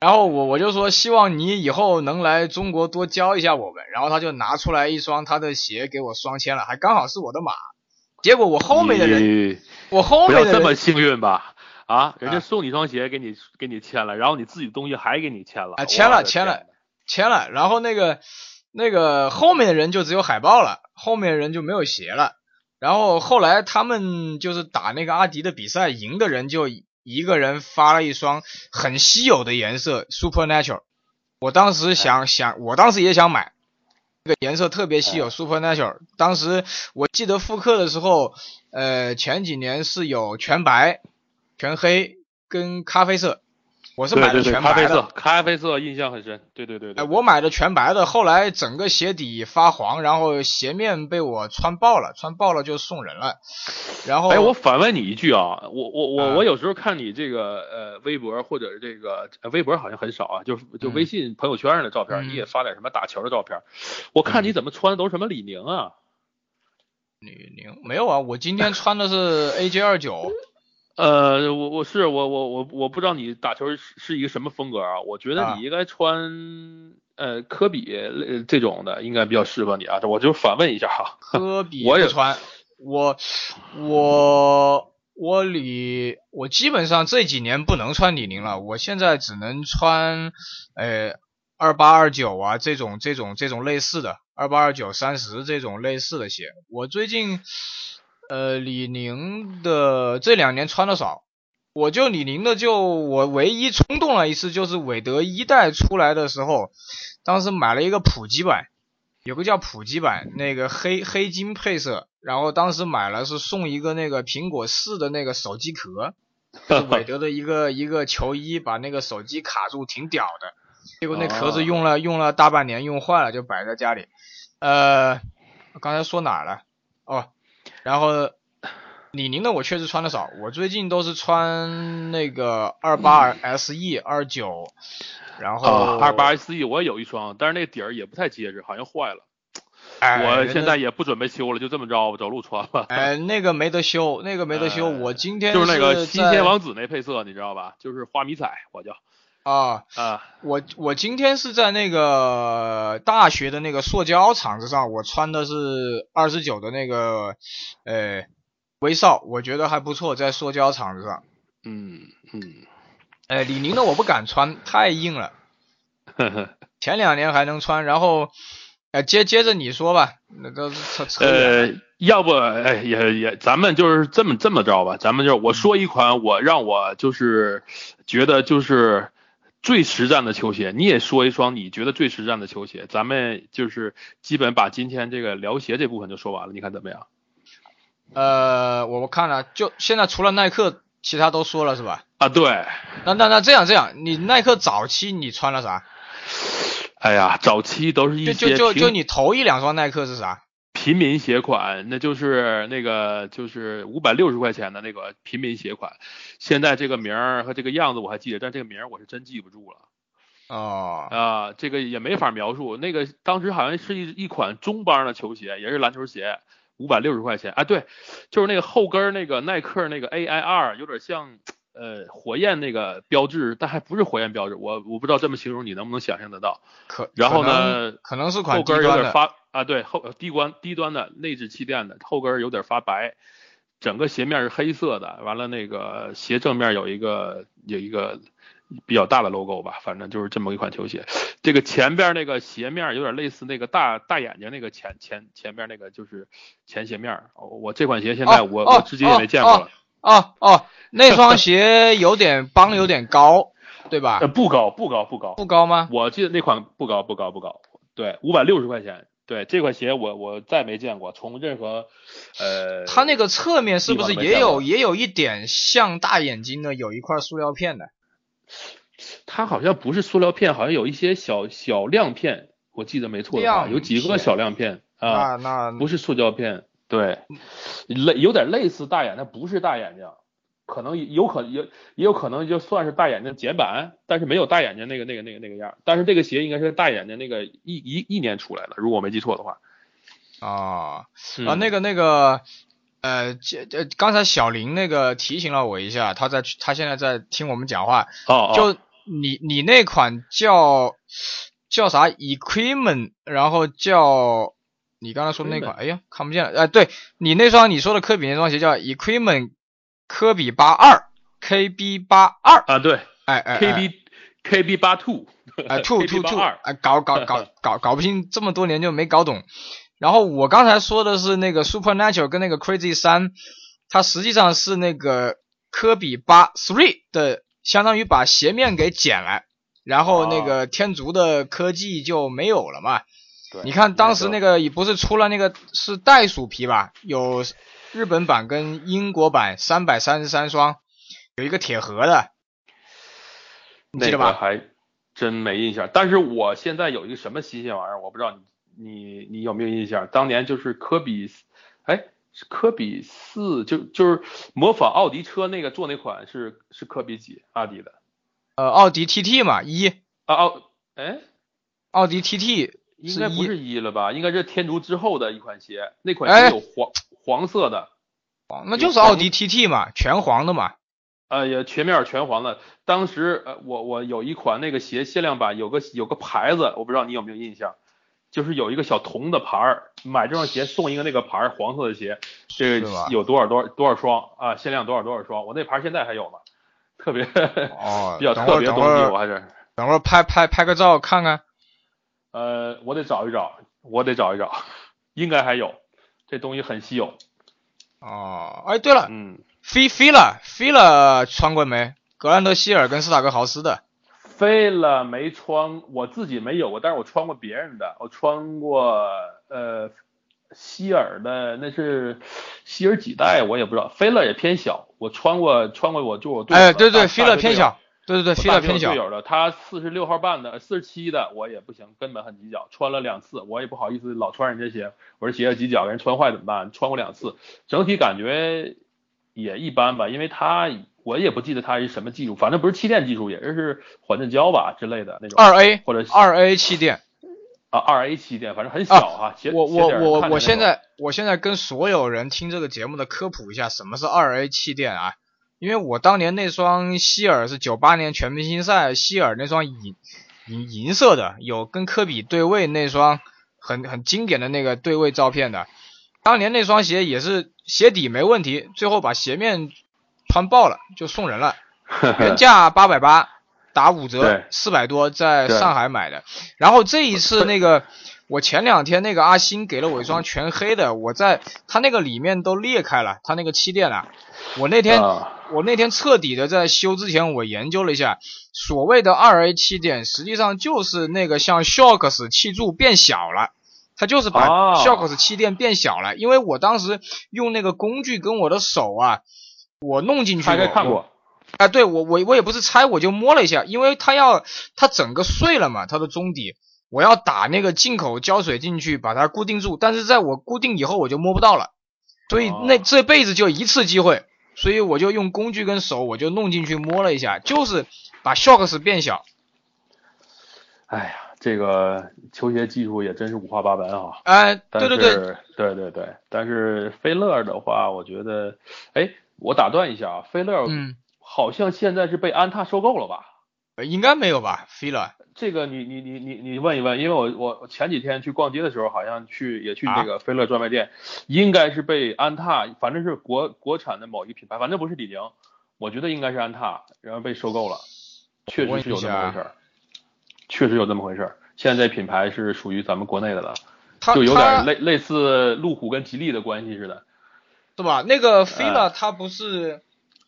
然后我我就说希望你以后能来中国多教一下我们。然后他就拿出来一双他的鞋给我双签了，还刚好是我的码。结果我后面的人，我后面的人这么幸运吧？啊，人家啊送你一双鞋，给你给你签了，然后你自己东西还给你签了啊签了签了签了，然后那个那个后面的人就只有海报了，后面的人就没有鞋了。然后后来他们就是打那个阿迪的比赛，赢的人就一个人发了一双很稀有的颜色 Supernatural。我当时想想，我当时也想买，这个颜色特别稀有 Supernatural。当时我记得复刻的时候，呃，前几年是有全白、全黑跟咖啡色，我是买的全白的。咖啡色，咖啡色印象很深。对对对哎，我买的全白的，后来整个鞋底发黄，然后鞋面被我穿爆了，穿爆了就送人了。然后，哎，我反问你一句啊，我我我啊我有时候看你这个呃微博或者是这个呃微博好像很少啊，就就嗯微信朋友圈上的照片，嗯你也发点什么打球的照片，我看你怎么穿的都是什么李宁啊？李宁没有啊，我今天穿的是 AJ 二九，呃，我我是我我我我不知道你打球是是一个什么风格啊？我觉得啊你应该穿呃科比呃这种的，应该比较适合你啊。这我就反问一下哈。科比我也穿，我我我李我基本上这几年不能穿李宁了，我现在只能穿呃二八二九啊这种这种这种类似的二八二九三十这种类似的鞋。我最近呃李宁的这两年穿的少，我就李宁的就我唯一冲动了一次就是韦德一代出来的时候，当时买了一个普及版。有个叫普及版，那个黑黑金配色，然后当时买了是送一个那个苹果四的那个手机壳，是韦德的一个一个球衣，把那个手机卡住，挺屌的。结果那壳子哦用了用了大半年，用坏了就摆在家里。呃，刚才说哪了？哦，然后李宁的我确实穿的少，我最近都是穿那个二八 SE 二九，然后啊，二八 SE 我也有一双，但是那个底儿也不太结实，好像坏了。哎，我现在也不准备修了，就这么着吧，走路穿吧。哎那个没得修，那个没得修。哎我今天就是那个在新鲜王子那配色，你知道吧？就是花迷彩，我叫啊。啊我我今天是在那个大学的那个塑胶场子上，我穿的是二十九的那个呃威少，我觉得还不错，在塑胶场子上。嗯嗯，呃，李宁的我不敢穿，太硬了。呵呵。前两年还能穿，然后呃接接着你说吧，那都是扯扯。呃，要不哎也也，咱们就是这么这么着吧，咱们就我说一款我让我就是觉得就是最实战的球鞋，你也说一双你觉得最实战的球鞋，咱们就是基本把今天这个聊鞋这部分就说完了，你看怎么样？呃，我看了，就现在除了耐克，其他都说了是吧？啊，对，那那那这样这样，你耐克早期你穿了啥？哎呀，早期都是一些平就就就你头一两双耐克是啥？平民鞋款，那就是那个就是五百六十块钱的那个平民鞋款。现在这个名儿和这个样子我还记得，但这个名儿我是真记不住了哦，啊，这个也没法描述。那个当时好像是一一款中帮的球鞋，也是篮球鞋，五百六十块钱。啊，对，就是那个后跟儿那个耐克那个 AIR，有点像呃火焰那个标志，但还不是火焰标志。我我不知道这么形容你能不能想象得到。可然后呢，可能是款后跟儿有。点发啊，对后低端低端的内置气垫的，后跟儿有点发白，整个鞋面是黑色的，完了那个鞋正面有一个有一个比较大的 logo 吧，反正就是这么一款球鞋。这个前边那个鞋面有点类似那个大大眼睛那个前前前边那个就是前鞋面我这款鞋现在我、我至今也没见过了。哦哦，那双鞋有点帮有点高，对吧呃，？不高不高不高，不高吗？我记得那款不高不高不高，对，五百六十块钱。对这款鞋我我再没见过，从任何呃，它那个侧面是不是也有也有一点像大眼睛的，有一块塑料片的？它好像不是塑料片，好像有一些小小亮片，我记得没错的话，有几个小亮片啊，那那不是塑胶片，对，类有点类似大眼，但不是大眼睛，可能有可也也有可能就算是大眼睛简版，但是没有大眼睛那个那个那个那个样，但是这个鞋应该是大眼睛那个一一一年出来的，如果我没记错的话。啊嗯啊那个那个呃，这这刚才小林那个提醒了我一下，他在他现在在听我们讲话，哦哦，就你你那款叫叫啥？Equipment，然后叫你刚才说的那款，哎呀看不见了，哎、对你那双你说的科比那双鞋叫 equipment 科比八二 KB 八二，啊对哎哎哎，KB KB 八 two，哎 two two two，哎搞搞搞 搞搞不清，这么多年就没搞懂。然后我刚才说的是那个 Supernatural 跟那个 Crazy 三，它实际上是那个科比八 three 的，相当于把鞋面给剪了，然后那个天竺的科技就没有了嘛。对你看当时那个个也不是出了那个是袋鼠皮吧？有日本版跟英国版三百三十三双，有一个铁盒的，你记那得吧？个还真没印象，但是我现在有一个什么新鲜玩意儿，我不知道你你你有没有印象？当年就是科比，哎，是科比四，就就是模仿奥迪车那个做那款是是科比几？阿迪的呃，奥迪 TT 嘛，一啊奥哎，奥迪 TT 一应该不是一了吧？应该是天竺之后的一款鞋，那款哎鞋有黄黄色的，那就是奥迪 TT 嘛，全黄的嘛。呃，也全面全黄的。当时呃，我我有一款那个鞋限量版，有个有个牌子，我不知道你有没有印象，就是有一个小铜的牌儿，买这双鞋送一个那个牌儿，黄色的鞋，这个有多少多少多少双啊？限量多少多少双？我那牌儿现在还有呢，特别哦 比较特别东西，我还是等会儿拍拍拍个照看看。呃，我得找一找，我得找一找，应该还有，这东西很稀有，哦，哎，对了，嗯。菲菲了，菲了穿过没？格兰德希尔跟斯塔克豪斯的。飞了没穿，我自己没有过，但是我穿过别人的，我穿过呃希尔的，那是希尔几代我也不知道，飞了也偏小，我穿过穿过我就我哎，对对，大菲了偏，小。对对对，Fila 偏小队。友的，他四十六号半的，四十七的我也不行，根本很挤脚，穿了两次，我也不好意思老穿人家鞋，我这鞋挤脚，给人穿坏怎么办？穿过两次，整体感觉也一般吧，因为他我也不记得他是什么技术，反正不是气垫技术，也是缓震胶吧之类的那种，二 A 或者二 A 气垫。啊二 A 气垫，反正很小哈。鞋我鞋底儿我我看着那种我现在我现在跟所有人听这个节目的科普一下，什么是二 A 气垫啊？因为我当年那双希尔是九八年全明星赛希尔那双银银银色的，有跟科比对位那双很很经典的那个对位照片的。当年那双鞋也是鞋底没问题，最后把鞋面穿爆了，就送人了。原价八百八，打五折对，四百多，在上海买的。然后这一次那个，我前两天那个阿星给了我一双全黑的，我在他那个里面都裂开了，他那个气垫啊，我那天、啊我那天彻底的在修之前，我研究了一下，所谓的二 A 气垫，实际上就是那个像 Shocks 气柱变小了。它就是把哦。Shocks 气垫变小了，因为我当时用那个工具跟我的手啊，我弄进去过，我拆开看过，啊，对我我我也不是拆，我就摸了一下，因为它要它整个碎了嘛，它的中底，我要打那个进口胶水进去把它固定住，但是在我固定以后我就摸不到了，所以哦。那这辈子就一次机会，所以我就用工具跟手我就弄进去摸了一下，就是把 Shocks 变小，哎呀，这个球鞋技术也真是五花八门啊。哎、但对对对，对对对，但是菲乐的话，我觉得，哎，我打断一下啊，菲乐嗯，好像现在是被安踏收购了吧？呃应该没有吧 l a 这个你你你你你问一问，因为我我我前几天去逛街的时候，好像去也去啊那个菲乐专卖店，应该是被安踏，反正是国国产的某一个品牌，反正不是李宁，我觉得应该是安踏，然后被收购了，确实是有这么回事儿，确实有这么回事儿。现在这品牌是属于咱们国内的了，它就有它点类类似路虎跟吉利的关系似的。对吧？那个呃 Fila 它不是，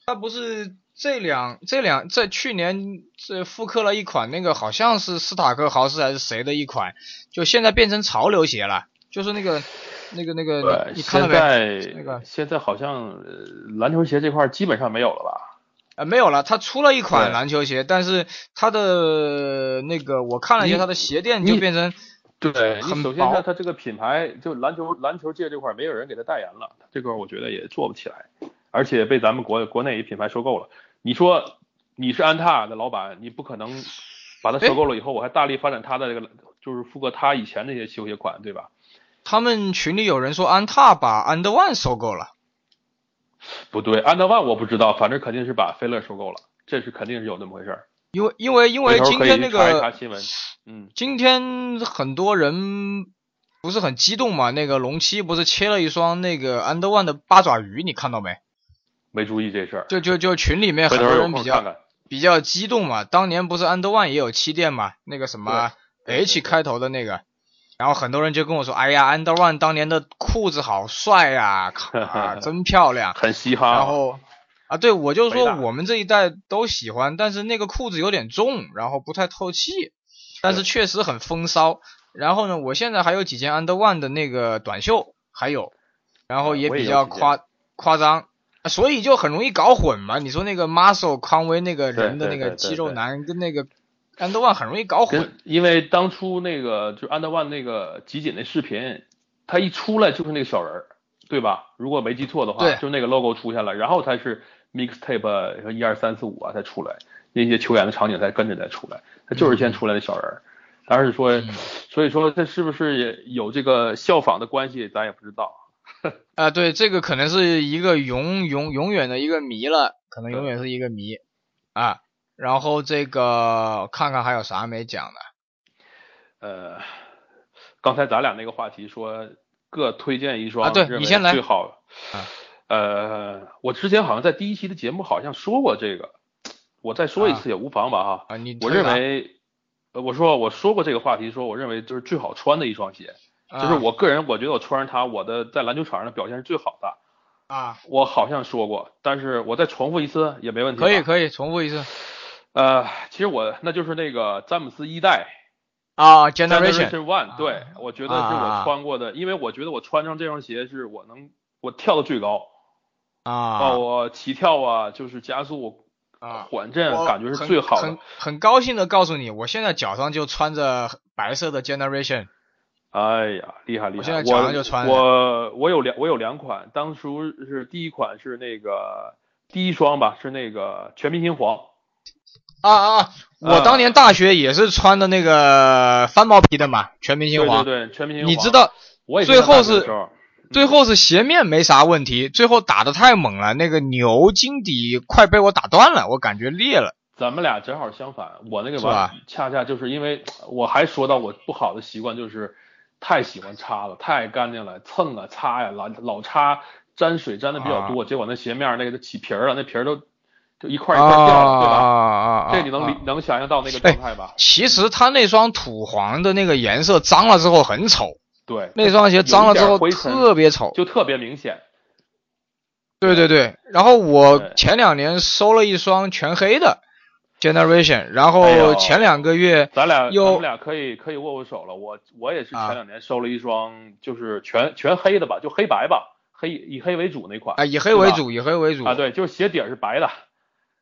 它不是这两这两在去年这复刻了一款那个好像是斯塔克豪斯还是谁的一款，就现在变成潮流鞋了，就是那个那个那个，你你看到现没？在那个现在好像呃篮球鞋这块基本上没有了吧？呃，没有了，他出了一款篮球鞋，但是他的那个我看了一下，你它的鞋垫就变成对很你首先薄它它这个品牌就篮球篮球界这块没有人给它代言了，这块我觉得也做不起来，而且被咱们国国内一品牌收购了。你说你是安踏的老板，你不可能把它收购了以后，我还大力发展它的这个就是复刻它以前那些球鞋款，对吧？他们群里有人说安踏把 Under One 收购了。不对，安德万我不知道，反正肯定是把菲乐收购了，这是肯定是有那么回事儿。因为因为因为今天那个查新闻，嗯，今天很多人不是很激动嘛？那个龙七不是切了一双那个 Under One 的八爪鱼，你看到没？没注意这事儿，就就就群里面很多人比较。比较激动嘛。当年不是 Under One 也有气垫嘛？那个什么 H 开头的那个，然后很多人就跟我说：“哎呀，Under One 当年的裤子好帅呀、靠 啊，真漂亮。”很嘻哈。然后啊，对我就说我们这一代都喜欢，但是那个裤子有点重，然后不太透气，但是确实很风骚。然后呢，我现在还有几件 Under One 的那个短袖，还有，然后也比较夸夸张，啊所以就很容易搞混嘛。你说那个 Muscle 康威那个人的那个肌肉男跟那个 Under One 很容易搞混。因为当初那个就安德万那个集锦那视频，他一出来就是那个小人儿，对吧？如果没记错的话，对就那个 logo 出现了，然后才是 mixtape 和一二三四五啊才出来，那些球员的场景才跟着再出来，他就是先出来的小人儿。但是说，嗯所以说这是不是也有这个效仿的关系，咱也不知道。啊，对，这个可能是一个永永永远的一个谜了，可能永远是一个谜啊。然后这个看看还有啥没讲的。呃，刚才咱俩那个话题说各推荐一双，啊对你先来最好。啊呃，我之前好像在第一期的节目好像说过这个，我再说一次也无妨吧哈。啊，你我认为，呃我说我说过这个话题，说我认为就是最好穿的一双鞋，就是啊我个人我觉得我穿上它，我的在篮球场上的表现是最好的。啊，我好像说过，但是我再重复一次也没问题。可以可以重复一次呃，其实我那就是那个詹姆斯一代。啊，Generation One，对我觉得是我穿过的，因为我觉得我穿上这双鞋是我能我跳的最高，啊，我起跳啊，就是加速啊，缓震感觉是最好的很。很高兴的告诉你，我现在脚上就穿着白色的 Generation。哎呀，厉害厉害！我现在脚上就穿着我我有两我有两款，当初是第一款是那个第一双吧，是那个全明星黄。啊啊！啊我当年大学也是穿的那个翻毛皮的嘛，全明星黄。对对对，全明星黄。你知道，我也最后是最后是鞋面没啥问题，最后打的太猛了，那个牛筋底快被我打断了，我感觉裂了。咱们俩正好相反，我那个是吧恰恰就是因为我还说到我不好的习惯就是太喜欢擦了，太干净了，蹭啊擦呀，老老擦沾水沾的比较多，结果那鞋面那个都起皮儿了，那皮儿都就一块一块掉了，对吧？啊这你能理啊能想象到那个状态吧？其实他那双土黄的那个颜色脏了之后很丑，对，那双鞋脏了之后特别丑。就特别明显。对对对，然后我前两年收了一双全黑的 Generation，然后前两个月咱俩有咱们俩可以可以握握手了。我我也是啊前两年收了一双，就是全全黑的吧，就黑白吧，黑以黑为主那款啊以黑为主，以黑为主啊，对，就是鞋底儿是白的，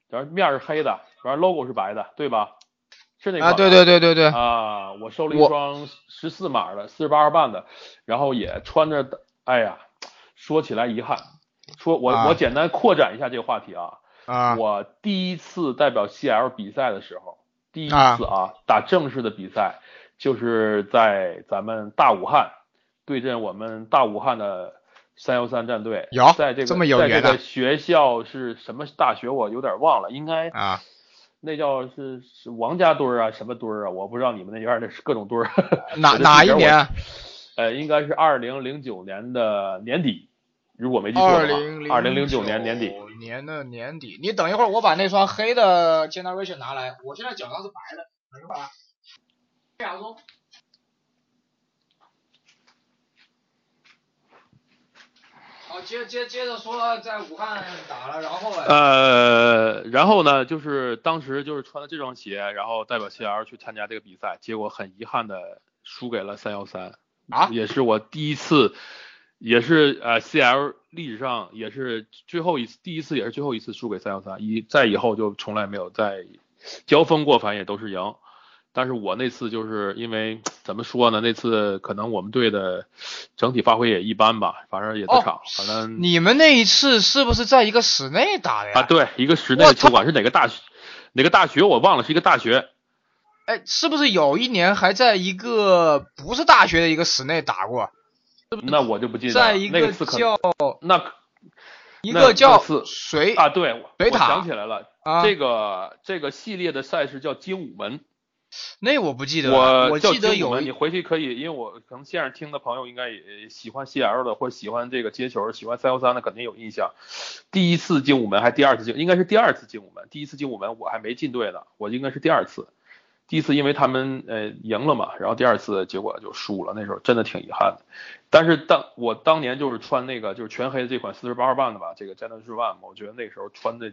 然后面儿是黑的，然后 logo 是白的，对吧？是那款啊，对对对对对，啊，我收了一双十四码的，四十八号半的，然后也穿着的，哎呀，说起来遗憾，说我、啊我简单扩展一下这个话题啊，啊我第一次代表 CL 比赛的时候，第一次啊啊打正式的比赛，就是在咱们大武汉对阵我们大武汉的三幺三战队，有在这个这么有在这个学校是什么大学我有点忘了，应该啊，那叫是是王家墩儿啊，什么墩儿啊？我不知道你们那边的是各种墩儿。哪 哪一年啊？呃，应该是二零零九年的年底，如果没记错二的话零，二零零九年年底。年的年底。你等一会儿，我把那双黑的 Generation 拿来，我现在脚上是白的，等一会儿啊。接接接着说，在武汉打了，然后哎呃，然后呢，就是当时就是穿的这双鞋，然后代表 CL 去参加这个比赛，结果很遗憾的输给了三幺三，啊也是我第一次，也是呃 CL 历史上也是最后一次，第一次也是最后一次输给三幺三，以再以后就从来没有再交锋过，反正也都是赢。但是我那次就是因为怎么说呢？那次可能我们队的整体发挥也一般吧，反正也哦这场，反正你们那一次是不是在一个室内打的呀？啊，对，一个室内我操的球馆是哪个大学？哪个大学我忘了，是一个大学。哎，是不是有一年还在一个不是大学的一个室内打过？那我就不记得了。在一个那个次叫那一那个叫那次水啊，对，我我水塔想起来了，啊，这个这个系列的赛事叫精武门。那我不记得了，我记得有你回去可以，因为我可能线上听的朋友应该也喜欢 CL 的，或者喜欢这个接球，喜欢三幺三的，肯定有印象。第一次精武门还第二次精，应该是第二次精武门。第一次精武门我还没进队呢，我应该是第二次。第一次因为他们呃赢了嘛，然后第二次结果就输了，那时候真的挺遗憾的。但是当我当年就是穿那个就是全黑的这款四十八号半的吧，这个 g e n e r One，我觉得那时候穿的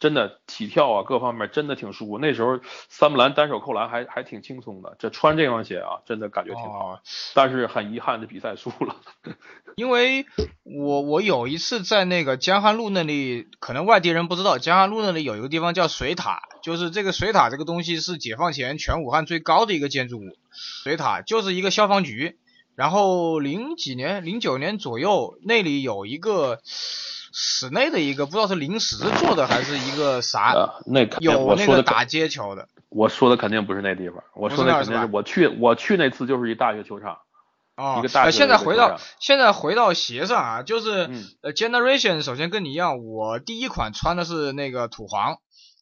真的起跳啊各方面真的挺舒服。那时候三木兰单手扣篮还还挺轻松的，这穿这双鞋啊，真的感觉挺好。哦，但是很遗憾，这比赛输了。因为我我有一次在那个江汉路那里，可能外地人不知道，江汉路那里有一个地方叫水塔，就是这个水塔这个东西是解放前全武汉最高的一个建筑物，水塔就是一个消防局。然后零几年，零九年左右，那里有一个室内的一个，不知道是临时做的还是一个啥，呃，那肯定有那个打街球的。我说的肯定不是那地方，我说的肯定我去我去那次就是一大学球场。哦一个，大呃，现在回到现在回到鞋上啊，就是、嗯呃，Generation 首先跟你一样，我第一款穿的是那个土黄，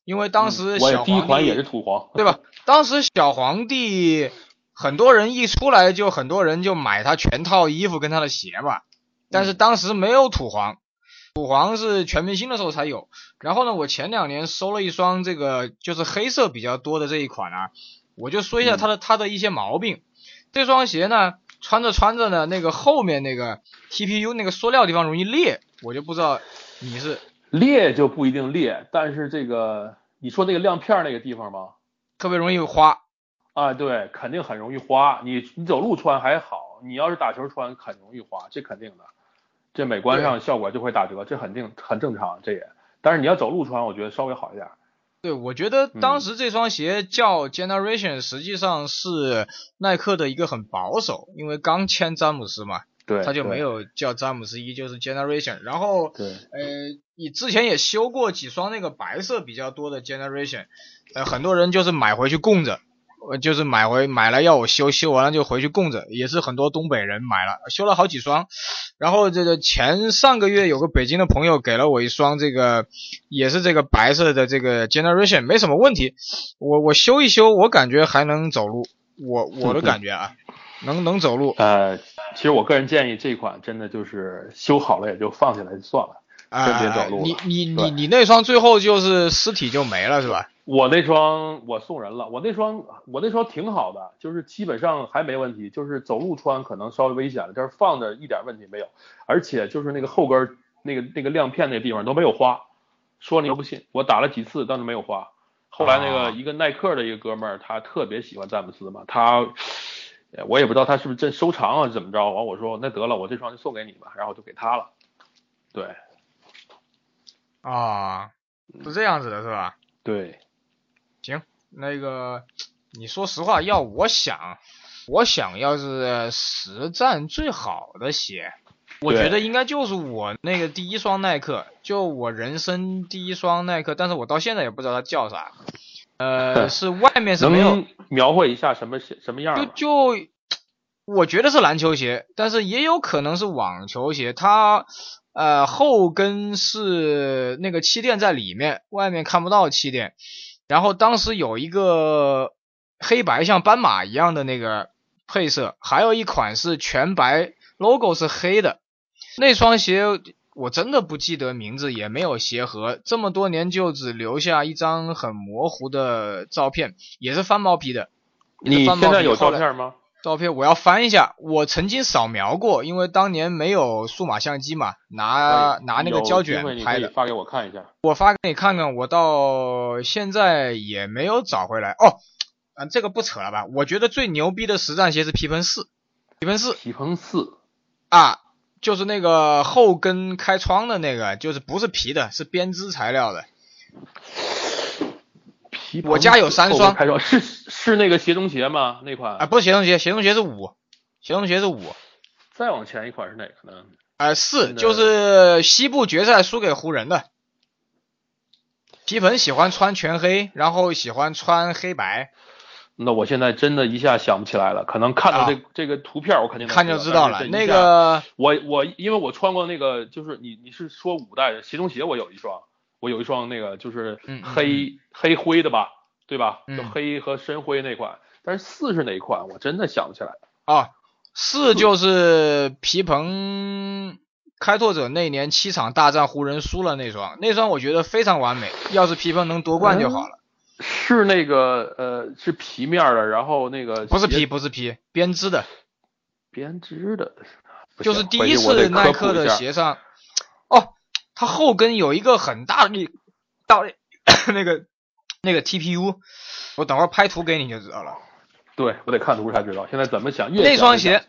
因为当时嗯我第一款也是土黄，对吧？当时小皇帝很多人一出来就很多人就买他全套衣服跟他的鞋吧，但嗯是当时没有土黄，土黄是全明星的时候才有。然后呢，我前两年收了一双这个就是黑色比较多的这一款啊，我就说一下它的、它的一些毛病。这双鞋呢，穿着穿着呢，那个后面那个 TPU 那个塑料地方容易裂，我就不知道你是裂就不一定裂，但是这个你说那个亮片儿那个地方吗？特别容易花。啊，对，肯定很容易花。你你走路穿还好，你要是打球穿很容易花，这肯定的。这美观上效果就会打折，这肯定很正常，这也。但是你要走路穿，我觉得稍微好一点。对，我觉得当时这双鞋叫 Generation，实际上是耐克的一个很保守，因为刚签詹姆斯嘛，对，他就没有叫詹姆斯一，就是 Generation。然后，对，呃，你之前也修过几双那个白色比较多的 Generation，呃，很多人就是买回去供着。我就是买回买来要我修，修完了就回去供着，也是很多东北人买了，修了好几双。然后这个前上个月有个北京的朋友给了我一双，这个也是这个白色的这个 Generation，没什么问题。我我修一修，我感觉还能走路。我我的感觉啊，能能走路。呃，其实我个人建议这款真的就是修好了也就放下来就算了，真别走路。你你你你那双最后就是尸体就没了是吧？我那双我送人了，我那双我那双挺好的，就是基本上还没问题，就是走路穿可能稍微危险了，但是放着一点问题没有，而且就是那个后跟那个那个亮片那地方都没有花，说你都不信，我打了几次但是没有花。后来那个一个耐克的一个哥们儿，他特别喜欢詹姆斯嘛，他我也不知道他是不是真收藏啊怎么着，完我说那得了，我这双就送给你吧，然后就给他了。对，啊，是这样子的是吧？对。行，那个你说实话，要我想，我想要是实战最好的鞋，我觉得应该就是我那个第一双耐克，就我人生第一双耐克，但是我到现在也不知道它叫啥，呃，是外面是没有描绘一下什么鞋什么样就就我觉得是篮球鞋，但是也有可能是网球鞋，它呃后跟是那个气垫在里面，外面看不到气垫。然后当时有一个黑白像斑马一样的那个配色，还有一款是全白，logo 是黑的。那双鞋我真的不记得名字，也没有鞋盒，这么多年就只留下一张很模糊的照片，也是翻毛皮的。你现在有照片吗？照片我要翻一下，我曾经扫描过，因为当年没有数码相机嘛，拿拿那个胶卷拍的。发给我看一下。我发给你看看，我到现在也没有找回来。哦，啊，这个不扯了吧？我觉得最牛逼的实战鞋是皮蓬四，皮蓬四，皮蓬四，啊，就是那个后跟开窗的那个，就是不是皮的，是编织材料的。我家有三双，是是那个鞋中鞋吗？那款啊，不是鞋中鞋，鞋中鞋是五，鞋中鞋是五。再往前一款是哪个呢？呃，四，就是西部决赛输给湖人的。皮蓬喜欢穿全黑，然后喜欢穿黑白。那我现在真的一下想不起来了，可能看到这这个图片，我肯定看就知道了。那个我我因为我穿过那个，就是你你是说五代的鞋中鞋，我有一双。我有一双那个就是黑黑灰的吧，对吧？就黑和深灰那款，但是四是哪款？我真的想不起来啊。四就是皮蓬开拓者那年七场大战湖人输了那双，那双我觉得非常完美。要是皮蓬能夺冠就好了。是那个呃，是皮面的，然后那个不是皮，不是皮，编织的，编织的，就是第一次耐克的鞋上。它后跟有一个很大的大那个那个 TPU，我等会儿拍图给你就知道了。对我得看图才知道。现在怎么想？那双鞋，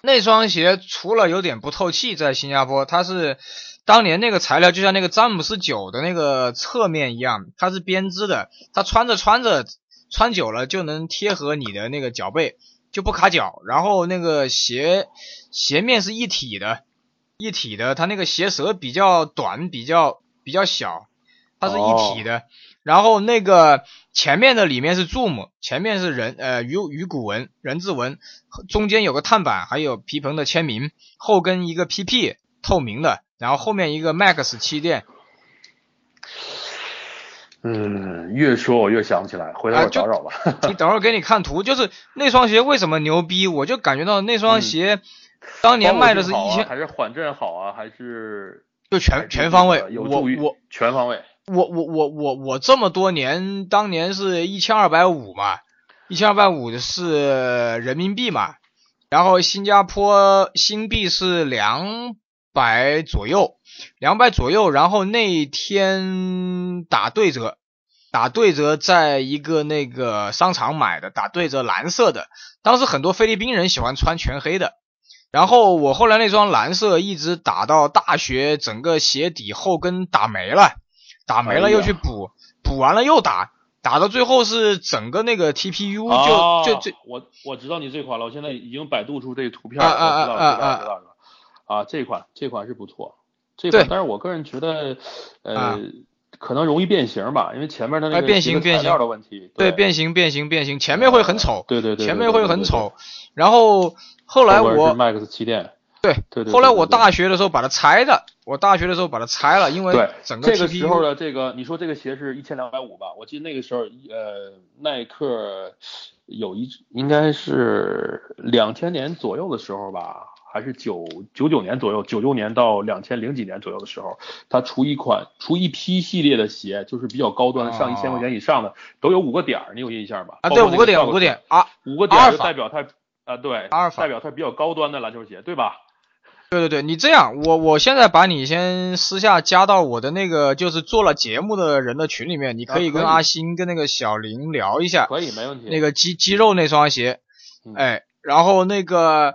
那双鞋除了有点不透气，在新加坡，它是当年那个材料就像那个詹姆斯九的那个侧面一样，它是编织的，它穿着穿着穿久了就能贴合你的那个脚背，就不卡脚。然后那个鞋鞋面是一体的。一体的，它那个鞋舌比较短，比较比较小，它是一体的。然后那个前面的里面是 Zoom，前面是人呃鱼鱼骨纹人字纹，中间有个碳板，还有皮蓬的签名，后跟一个 PP 透明的，然后后面一个 Max 气垫。嗯，越说我越想不起来，回头我找找吧。你等会儿给你看图，就是那双鞋为什么牛逼，我就感觉到那双鞋。当年卖的是一千，还是缓震好啊？还是就全全方位？我我全方位。我我我我我这么多年，当年是一千二百五嘛，一千二百五是人民币嘛，然后新加坡新币是两百左右，两百左右，然后那天打对折，打对折在一个那个商场买的，打对折蓝色的，当时很多菲律宾人喜欢穿全黑的。然后我后来那双蓝色一直打到大学，整个鞋底后跟打没了，打没了又去补，补补完了又打，打到最后是整个那个 TPU 哦就就就我我知道你这款了，我现在已经百度出这个图片了，啊啊啊啊啊这款这款是不错，这对款，但是我个人觉得，呃，啊可能容易变形吧，因为前面的那哎个变形变形的问题，对对变形变形变形，前面会很丑，对对对，前面会很丑。然后后后来我 Max 气垫，对对对，后来我大学的时候把它拆的，我大学的时候把它拆了，因为对整个这个时候的这个，你说这个鞋是一千两百五吧？我记得那个时候，呃，耐克有一应该是两千年左右的时候吧，还是九九九年左右，九六年到两千零几年左右的时候，它出一款出一批系列的鞋，就是比较高端的，上一千块钱以上的，都有五个点儿，你有印象吧？啊，对，五个点五个点啊，五个点儿就代表它啊，对，阿尔法代表它比较高端的篮球鞋，对吧？对对对，你这样，我我现在把你先私下加到我的那个就是做了节目的人的群里面，你可以跟阿星跟那个小林聊一下可以，没问题。那个肌肌肉那双鞋，嗯哎，然后那个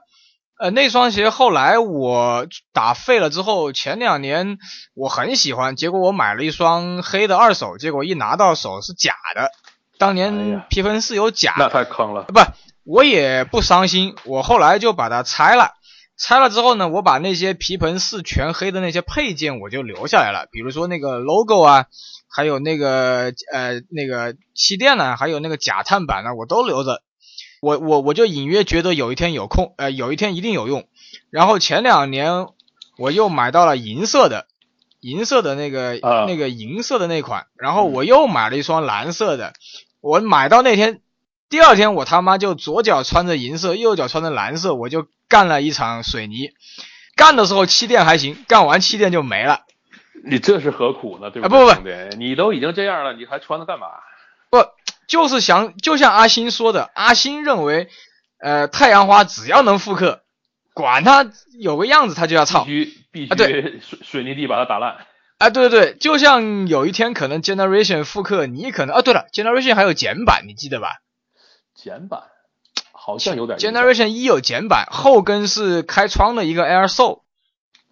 呃那双鞋后来我打废了之后，前两年我很喜欢，结果我买了一双黑的二手，结果一拿到手是假的，当哎年呀皮分是有假那太坑了。不，我也不伤心，我后来就把它拆了。拆了之后呢，我把那些皮盆是全黑的那些配件我就留下来了，比如说那个 logo 啊，还有那个呃那个气垫呢，还有那个假碳板呢，我都留着。我我我就隐约觉得有一天有空，呃，有一天一定有用。然后前两年我又买到了银色的，银色的那个、啊那个银色的那款，然后我又买了一双蓝色的。我买到那天，第二天我他妈就左脚穿着银色，右脚穿着蓝色，我就干了一场水泥。干的时候气垫还行，干完气垫就没了。你这是何苦呢？对啊不不不，你都已经这样了，你还穿它干嘛？不，就是想，就像阿星说的，阿星认为，呃，太阳花只要能复刻，管它有个样子，他就要操必操。须必啊对水水泥地把它打烂。啊，对对对，就像有一天可能 Generation 复刻，你可能啊，对了，Generation 还有简版，你记得吧简版好像有点？Generation 一有简版，后跟是开窗的一个 Air Sole，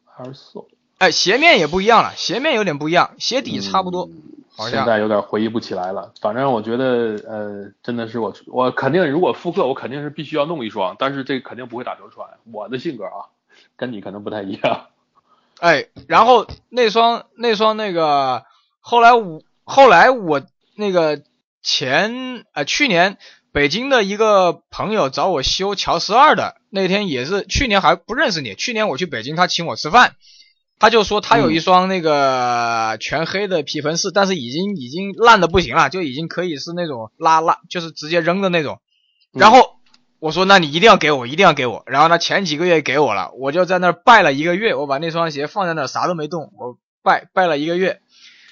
还是瘦，哎，鞋面也不一样了，鞋面有点不一样，鞋底差不多，嗯现在有点回忆不起来了。反正我觉得，呃，真的是我我肯定如果复刻，我肯定是必须要弄一双，但是这肯定不会打球穿。我的性格啊，跟你可能不太一样。哎，然后那双那双那个，后来我后来我那个前呃去年北京的一个朋友找我修乔十二的，那天也是去年还不认识你，去年我去北京，他请我吃饭，他就说他有一双那个全黑的皮盆式，但是已经已经烂的不行了，就已经可以是那种拉拉，就是直接扔的那种，然后。我说那你一定要给我，一定要给我。然后他前几个月给我了，我就在那儿拜了一个月，我把那双鞋放在那儿啥都没动，我拜拜了一个月。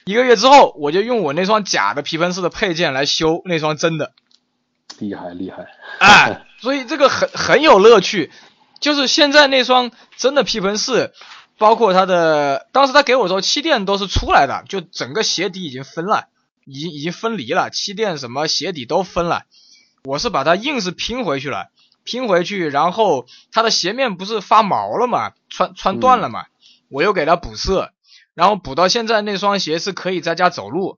一个月之后，我就用我那双假的皮盆式的配件来修那双真的，厉害厉害，哎，所以这个很很有乐趣。就是现在那双真的皮盆四，包括它的，当时他给我的时候气垫都是出来的，就整个鞋底已经分了，已经已经分离了，气垫什么鞋底都分了。我是把它硬是拼回去了，拼回去，然后它的鞋面不是发毛了嘛，穿穿断了嘛，我又给它补色，然后补到现在那双鞋是可以在家走路，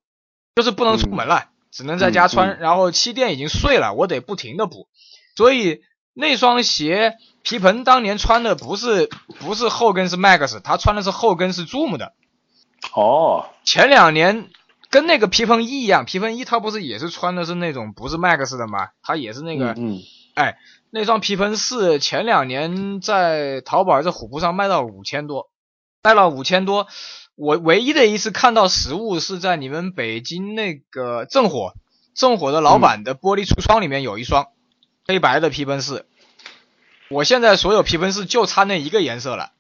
就是不能出门了，只能在家穿，嗯嗯然后气垫已经碎了，我得不停的补，所以那双鞋皮蓬当年穿的不是不是后跟是 Max，他穿的是后跟是 Zoom 的，哦，前两年跟那个皮蓬一一样，皮蓬一他不是也是穿的是那种不是 Max 的吗？他也是那个，嗯，哎，那双皮蓬四前两年在淘宝还是虎扑上卖到五千多，卖了五千多。我唯一的一次看到实物是在你们北京那个正火，正火的老板的玻璃橱窗里面有一双黑白的皮盆四。我现在所有皮盆四就差那一个颜色了，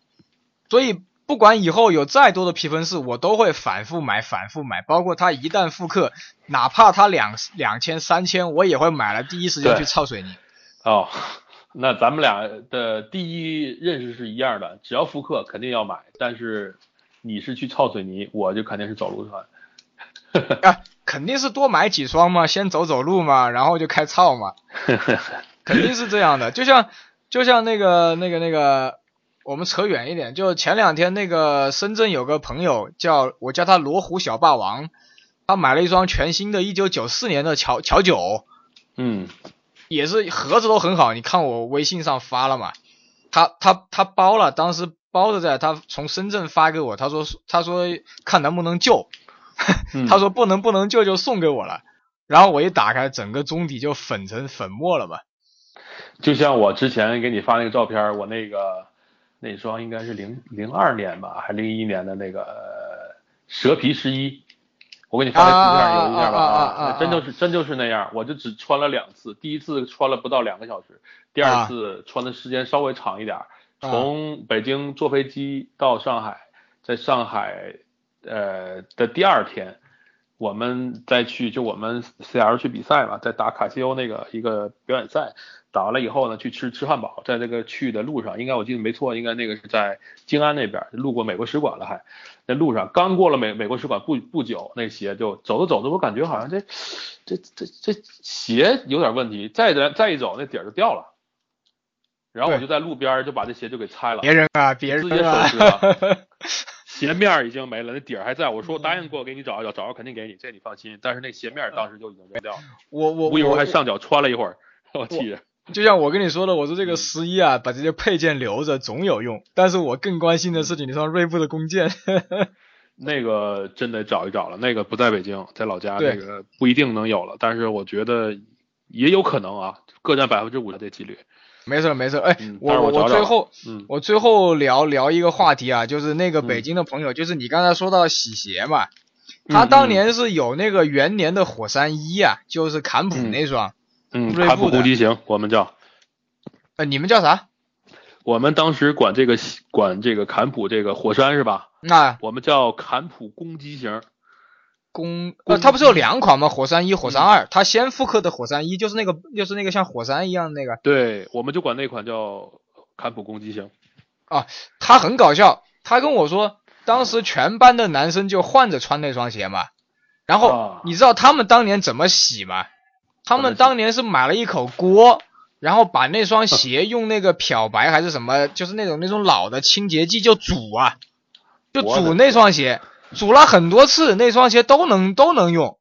所以不管以后有再多的皮盆四，我都会反复买，反复买。包括它一旦复刻，哪怕它两两千、三千，我也会买了，第一时间去操水泥。哦，那咱们俩的第一认识是一样的，只要复刻肯定要买，但是你是去操水泥，我就肯定是走路穿。啊，肯定是多买几双嘛，先走走路嘛，然后就开操嘛，肯定是这样的。就像就像那个那个那个，我们扯远一点，就前两天那个深圳有个朋友叫我叫他罗湖小霸王，他买了一双全新的1994年的乔乔九，嗯，也是盒子都很好，你看我微信上发了嘛，他他他包了，当时包子在，他从深圳发给我，他说他说看能不能救，嗯。他说不能不能救就送给我了，然后我一打开，整个中底就粉成粉末了嘛，就像我之前给你发那个照片，我那个那双应该是零零二年吧，还零一年的那个呃蛇皮十一，我给你发那图片有印象吧？啊啊真就是真就是那样，我就只穿了两次，第一次穿了不到两个小时，第二次穿的时间稍微长一点，从北京坐飞机到上海，在上海呃的第二天。我们再去，就我们 CL 去比赛嘛，在打卡西欧那个一个表演赛，打完了以后呢，去吃吃汉堡，在那个去的路上，应该我记得没错，应该那个是在静安那边，路过美国使馆了还，那路上刚过了美美国使馆不不久，那鞋就走着走着，我感觉好像这这这这鞋有点问题，再再再一走，那底儿就掉了，然后我就在路边就把这鞋就给拆了，别人啊，别人自己。鞋面儿已经没了，那底儿还在。我说我答应过给你找一找，找着肯定给你，这你放心。但是那鞋面儿当时就已经扔掉了，我我我一我还上脚穿了一会儿，我气着。就像我跟你说的，我说这个十一啊，把这些配件留着总有用。但是我更关心的是你双锐步的弓箭。那个真得找一找了，那个不在北京，在老家，那个不一定能有了。但是我觉得也有可能啊，各占百分之五的这几率。没事儿没事儿，哎，嗯我我我最后嗯。我最后聊聊一个话题啊，就是那个嗯北京的朋友，就是你刚才说到洗鞋嘛，他当年是有那个元年的火山一啊，就是坎普嗯。那双，嗯，坎普攻击型，我们叫，呃，你们叫啥？我们当时管这个管这个坎普这个火山是吧？那我们叫坎普攻击型。攻攻呃，它不是有两款吗？火山一、火山二，它先复刻的火山一就是那个就是那个像火山一样的那个，对，我们就管那款叫坎普攻击型。他很搞笑，他跟我说，当时全班的男生就换着穿那双鞋嘛，然后啊你知道他们当年怎么洗吗？他们当年是买了一口锅，然后把那双鞋 用那个漂白还是什么，就是那种那种老的清洁剂就煮啊，就煮那双鞋，煮了很多次，那双鞋都能都能用，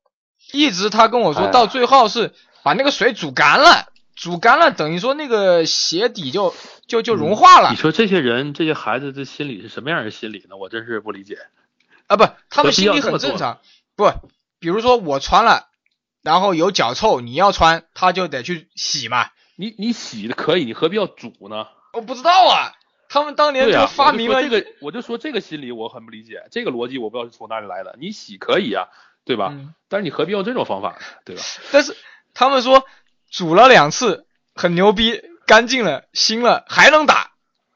一直他跟我说到最后是把那个水煮干了，煮干了等于说那个鞋底就就就融化了你。说这些人这些孩子这心理是什么样的心理呢？我真是不理解。啊，不，他们心里要这么做很正常。不，比如说我穿了，然后有脚臭，你要穿，他就得去洗嘛。你你洗的可以，你何必要煮呢？我不知道啊，他们当年就发明了这个，我就说这个心理我很不理解，这个逻辑我不知道是从哪里来的。你洗可以啊，对吧？嗯但是你何必用这种方法呢？对吧？但是他们说煮了两次很牛逼，干净了，新了还能打。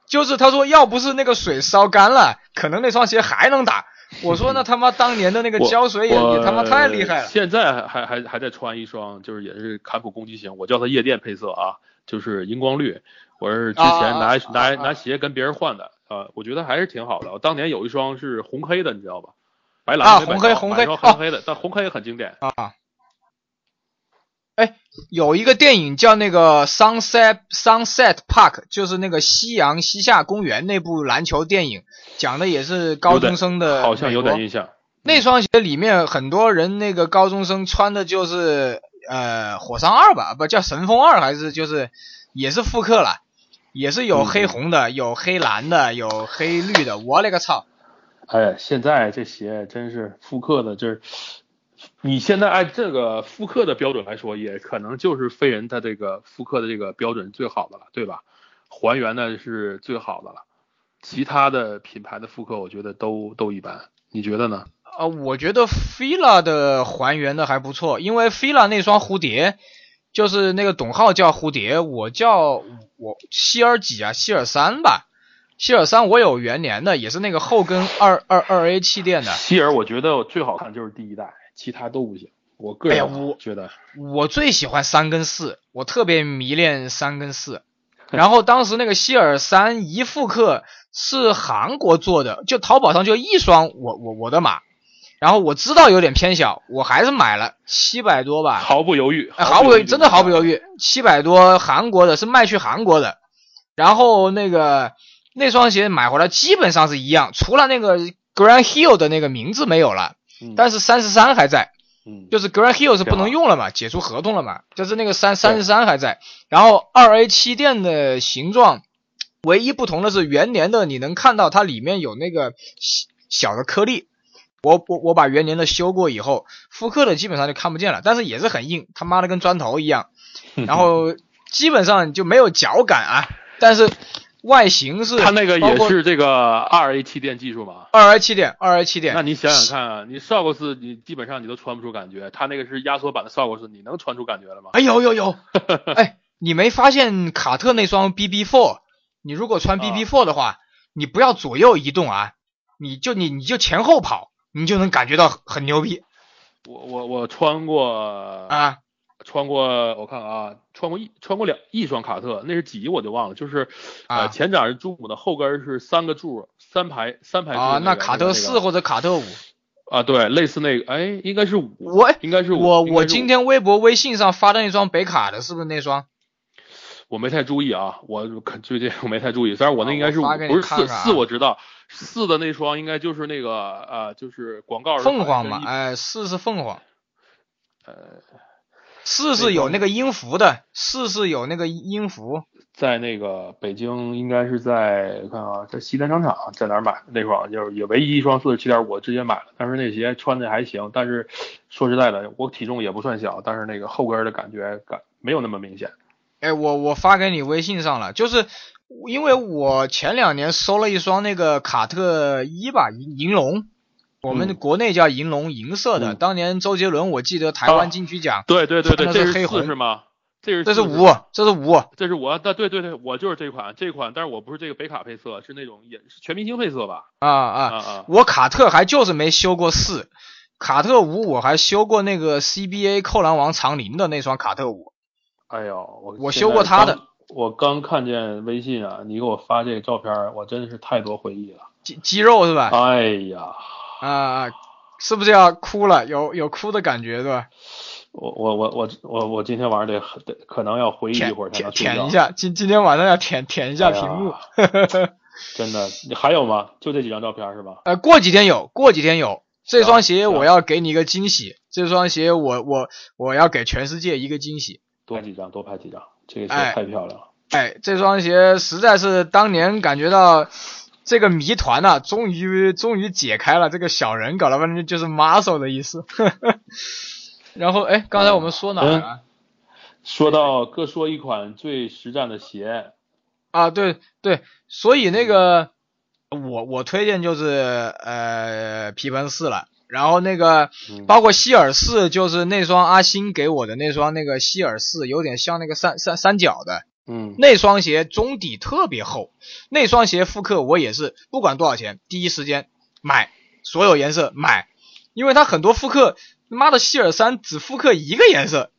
就是他说要不是那个水烧干了，可能那双鞋还能打。我说那他妈当年的那个胶水也我也他妈太厉害了。现在还还还还在穿一双，就是也是坎普攻击型，我叫它夜店配色啊，就是荧光绿。我是之前拿、拿啊拿鞋跟别人换的啊，我觉得还是挺好的。我当年有一双是红黑的，你知道吧？白蓝啊红黑红黑红黑的，但红黑也很经典。啊。哎，有一个电影叫那个 Sunset Sunset Park，就是那个夕阳西下公园那部篮球电影，讲的也是高中生的好像有点印象。那双鞋里面很多人那个高中生穿的就是呃火山二吧，不叫神风二还是就是也是复刻了，也是有黑红的，有黑蓝的，有黑绿的。我勒个操！哎，现在这鞋真是复刻的，就是你现在按这个复刻的标准来说，也可能就是飞人的这个复刻的这个标准最好的了，对吧？还原的是最好的了，其他的品牌的复刻，我觉得都都一般，你觉得呢？呃，我觉得 fila 的还原的还不错，因为 fila 那双蝴蝶，就是那个董浩叫蝴蝶，我叫我希尔几啊，希尔三吧，希尔三我有元年的，也是那个后跟二二二 A 气垫的。希尔我觉得最好看就是第一代，其他都不行。我个人哎觉得，我最喜欢三跟四，我特别迷恋三跟四。然后当时那个希尔三一复刻是韩国做的，就淘宝上就一双我我我的码，然后我知道有点偏小，我还是买了七百多吧，毫不犹豫，哎，毫不犹豫，真的毫不犹豫。豫，七百多韩国的是卖去韩国的，然后那个那双鞋买回来基本上是一样，除了那个 Grand Hill 的那个名字没有了，嗯但是三十三还在。嗯，就是 Grand Hill 是不能用了嘛，解除合同了嘛，就是那个三三十三还在，然后二 A 气垫的形状，唯一不同的是元年的你能看到它里面有那个小小的颗粒，我我我把元年的修过以后，复刻的基本上就看不见了，但是也是很硬，他妈的跟砖头一样，然后基本上就没有脚感啊，但是。外形是它那个也是这个二 A 气垫技术嘛？二 A 气垫，二 A 气垫。那你想想看啊，你 SOX 你基本上你都穿不出感觉，它那个是压缩版的 SOX，你能穿出感觉了吗？哎有有有，哎，你没发现卡特那双 BB Four？你如果穿 BB Four 的话，你不要左右移动啊，你就你你就前后跑，你就能感觉到很牛逼。我我我穿过啊。穿过我看啊，穿过一穿过两一双卡特，那是几我就忘了，就是呃前掌是朱姆的，后跟是三个柱，三排三排啊，那卡特四或者卡特五啊，对，类似那个，哎，应该是五，我应该是我我今天微博微信上发的那双北卡的，是不是那双？我没太注意啊，我最近我没太注意，虽然我那应该是五，不是四四，我知道四的那双应该就是那个呃，就是广告凤凰嘛，哎，四是凤凰，呃。四是有那个音符的，四是有那个音符，在那个北京应该是在看啊，在西单商场，在哪儿买那双就是也唯一一双四十七点五，直接买了。但是那鞋穿的还行，但是说实在的，我体重也不算小，但是那个后跟的感觉感没有那么明显。哎，我我发给你微信上了，就是因为我前两年收了一双那个卡特一吧银银龙。我们国内叫银龙银色的，当年周杰伦我记得台湾金曲奖，对对对对，这是黑红是吗？这是这是五，这是五，这是我，对对对对，我就是这款这款，但是我不是这个北卡配色，是那种也是全明星配色吧？啊啊啊！我卡特还就是没修过四，卡特五我还修过那个 CBA 扣篮王长林的那双卡特五。哎呦，我我修过他的，我刚看见微信啊，你给我发这个照片，我真的是太多回忆了，肌肌肉是吧？哎呀。啊，是不是要哭了？有有哭的感觉，对吧？我我我我我我今天晚上得得可能要回忆一会儿才能舔一下。今今天晚上要舔舔一下屏幕。真的，你还有吗？就这几张照片是吧？呃，过几天有，过几天有。这双鞋我要给你一个惊喜。这双鞋我我我要给全世界一个惊喜。多拍几张，多拍几张。这个鞋太漂亮了。哎，这双鞋实在是当年感觉到。这个谜团呢，终于终于解开了。这个小人搞了半天就是 muscle 的意思。然后，哎，刚才我们说哪了？说到各说一款最实战的鞋。啊，对对，所以那个我我推荐就是呃皮蓬四了。然后那个包括希尔四，就是那双阿星给我的那双那个希尔四，有点像那个三三三角的。嗯，那双鞋中底特别厚，那双鞋复刻我也是不管多少钱，第一时间买，所有颜色买，因为它很多复刻，妈的希尔三只复刻一个颜色，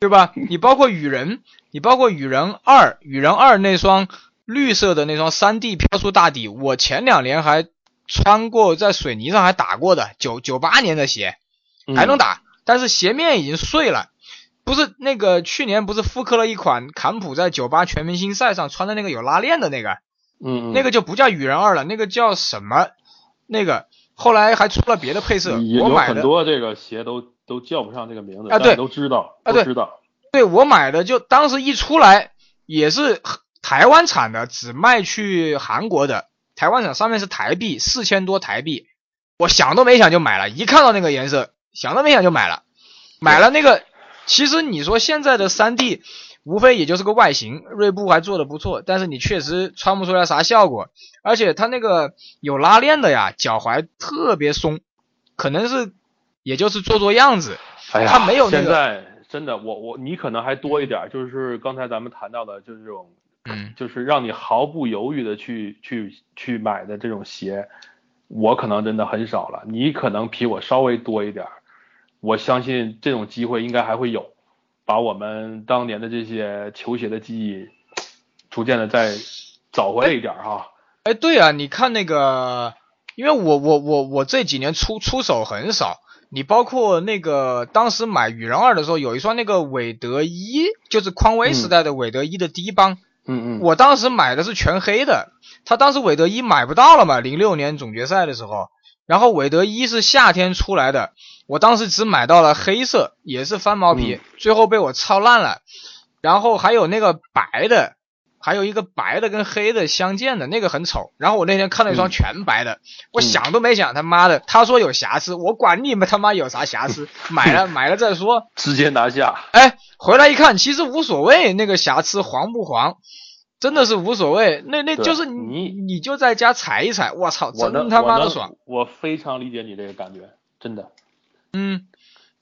对吧？你包括雨人，你包括雨人二，雨人二那双绿色的那双三 D 飘出大底，我前两年还穿过，在水泥上还打过的，九九八年的鞋还能打，但是鞋面已经碎了。不是那个去年不是复刻了一款坎普在九八全明星赛上穿的那个有拉链的那个，嗯，那个就不叫雨人二了，那个叫什么？那个后来还出了别的配色，我买的很多这个鞋都都叫不上这个名字啊，对，都知道啊，对，知道，对我买的就当时一出来也是台湾产的，只卖去韩国的，台湾厂上面是台币四千多台币，我想都没想就买了，一看到那个颜色，想都没想就买了，买了那个。其实你说现在的三 D，无非也就是个外形，锐步还做的不错，但是你确实穿不出来啥效果，而且它那个有拉链的呀，脚踝特别松，可能是也就是做做样子，它没有那个。现在真的，我我你可能还多一点，就是刚才咱们谈到的，就是这种，嗯，就是让你毫不犹豫的去去去买的这种鞋，我可能真的很少了，你可能比我稍微多一点。我相信这种机会应该还会有，把我们当年的这些球鞋的记忆，逐渐的再找回来一点哈。哎，对啊，你看那个，因为我我我我这几年出出手很少，你包括那个当时买羽人二的时候，有一双那个韦德一，就是匡威时代的韦德一的低帮，嗯嗯，我当时买的是全黑的，他当时韦德一买不到了嘛，零六年总决赛的时候。然后韦德一是夏天出来的，我当时只买到了黑色，也是翻毛皮，最后被我操烂了。然后还有那个白的，还有一个白的跟黑的相间的那个很丑。然后我那天看了一双全白的，我想都没想，他妈的，他说有瑕疵，我管你们他妈有啥瑕疵，买了买了再说，直接拿下。哎，回来一看，其实无所谓，那个瑕疵黄不黄，真的是无所谓。那那就是你你就在家踩一踩，我操，真他妈的爽。我非常理解你这个感觉，真的。嗯，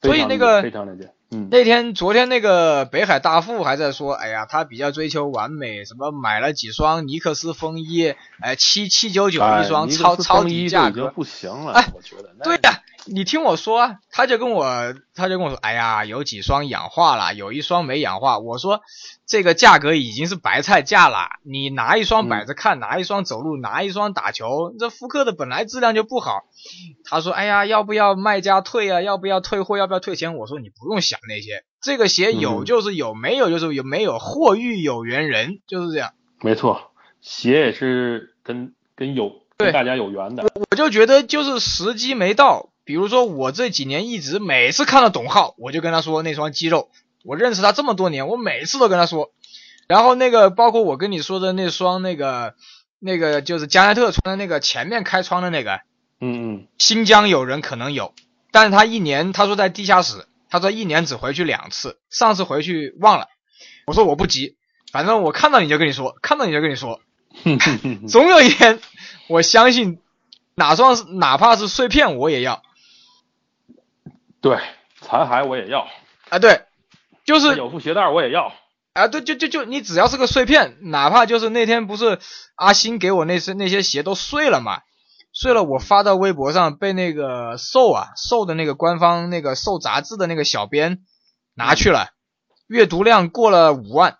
所以那个非常理解。嗯，那天昨天那个北海大富还在说，哎呀，他比较追求完美，什么买了几双尼克斯风衣，哎，七七九九一双，超超低价格，不行了，哎，我觉得。对呀，你听我说，他就跟我，他就跟我说，哎呀，有几双氧化了，有一双没氧化。我说，这个价格已经是白菜价了，你拿一双摆着看，拿一双走路，拿一双打球，这复刻的本来质量就不好。他说，哎呀，要不要卖家退啊？要不要退货？要不要退钱？我说，你不用想那些，这个鞋有就是有，没有就是有没有，货遇有缘人，就是这样。没错，鞋也是跟跟有。跟大家有缘的，我我就觉得就是时机没到。比如说我这几年一直每次看到董浩，我就跟他说那双肌肉，我认识他这么多年，我每次都跟他说。然后那个包括我跟你说的那双那个那个就是加内特穿的那个前面开窗的那个，嗯嗯，新疆有人可能有，但是他一年他说在地下室，他说一年只回去两次，上次回去忘了。我说我不急，反正我看到你就跟你说，看到你就跟你说，总有一天。我相信，哪双是哪怕是碎片我也要。对，残骸我也要。啊，对，就是有副鞋带我也要。啊，对，就就就你只要是个碎片，哪怕就是那天不是阿星给我那些那些鞋都碎了嘛，碎了我发到微博上被那个瘦啊瘦的那个官方那个瘦杂志的那个小编拿去了，阅读量过了五万。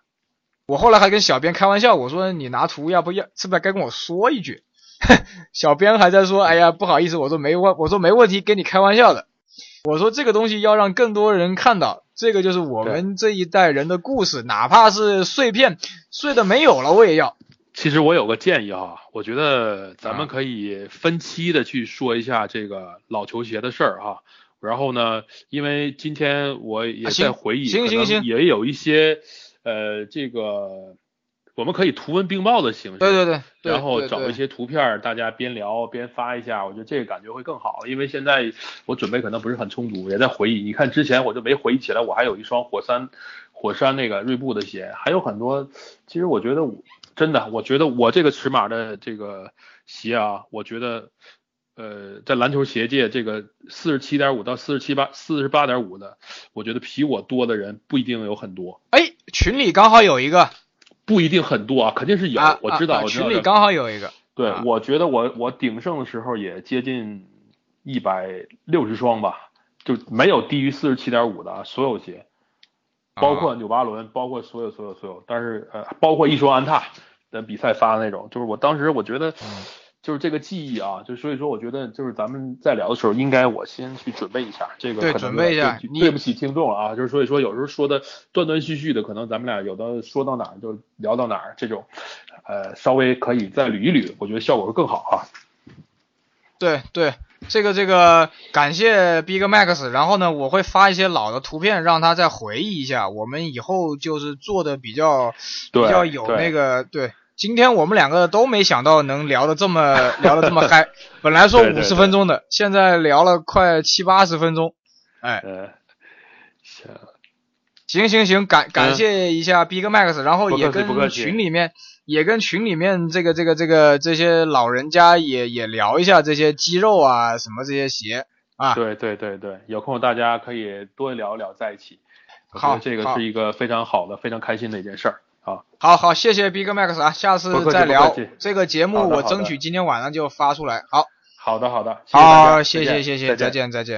我后来还跟小编开玩笑，我说你拿图要不要，是不是该跟我说一句？小编还在说：“哎呀，不好意思，我说没问，我说没问题，跟你开玩笑的。我说这个东西要让更多人看到，这个就是我们这一代人的故事，哪怕是碎片碎的没有了，我也要。”其实我有个建议哈，我觉得咱们可以分期的去说一下这个老球鞋的事儿哈。然后呢，因为今天我也在回忆，行行行，也有一些呃这个。我们可以图文并茂的形式，对对对，然后找一些图片，大家边聊边发一下，我觉得这个感觉会更好。因为现在我准备可能不是很充足，也在回忆。你看之前我就没回忆起来，我还有一双火山火山那个锐步的鞋，还有很多。其实我觉得真的，我觉得我这个尺码的这个鞋啊，我觉得呃，在篮球鞋界这个四十七点五到四十七八四十八点五的，我觉得比我多的人不一定有很多。哎，群里刚好有一个。不一定很多啊，肯定是有，我知道，群里刚好有一个。对，我觉得我我鼎盛的时候也接近一百六十双吧，就没有低于四十七点五的啊所有鞋，包括纽巴伦，包括所有所有所有，但是呃，包括一双安踏的比赛发的那种，就是我当时我觉得。就是这个记忆啊，就所以说，我觉得就是咱们在聊的时候，应该我先去准备一下这个。对，准备一下。对不起听众了啊，就是所以说，有时候说的断断续续的，可能咱们俩有的说到哪儿就聊到哪儿，这种，呃，稍微可以再捋一捋，我觉得效果会更好啊。对对，这个这个感谢 Big Max，然后呢，我会发一些老的图片让他再回忆一下，我们以后就是做的比较比较有那个对。今天我们两个都没想到能聊的这么聊的这么 嗨，本来说五十分钟的，现在聊了快七八十分钟，哎，行，行行行，感感谢一下 Big Max，然后也跟群里面也跟群里面这个这个这个这些老人家也也聊一下这些肌肉啊什么这些鞋啊，对对对对，有空大家可以多聊聊在一起，好，这个是一个非常好的非常开心的一件事儿。好，好，好，谢谢 Big Max 啊，下次再聊。这个节目，我争取今天晚上就发出来。好，好的，好的，好，谢谢，谢谢，再见，再见。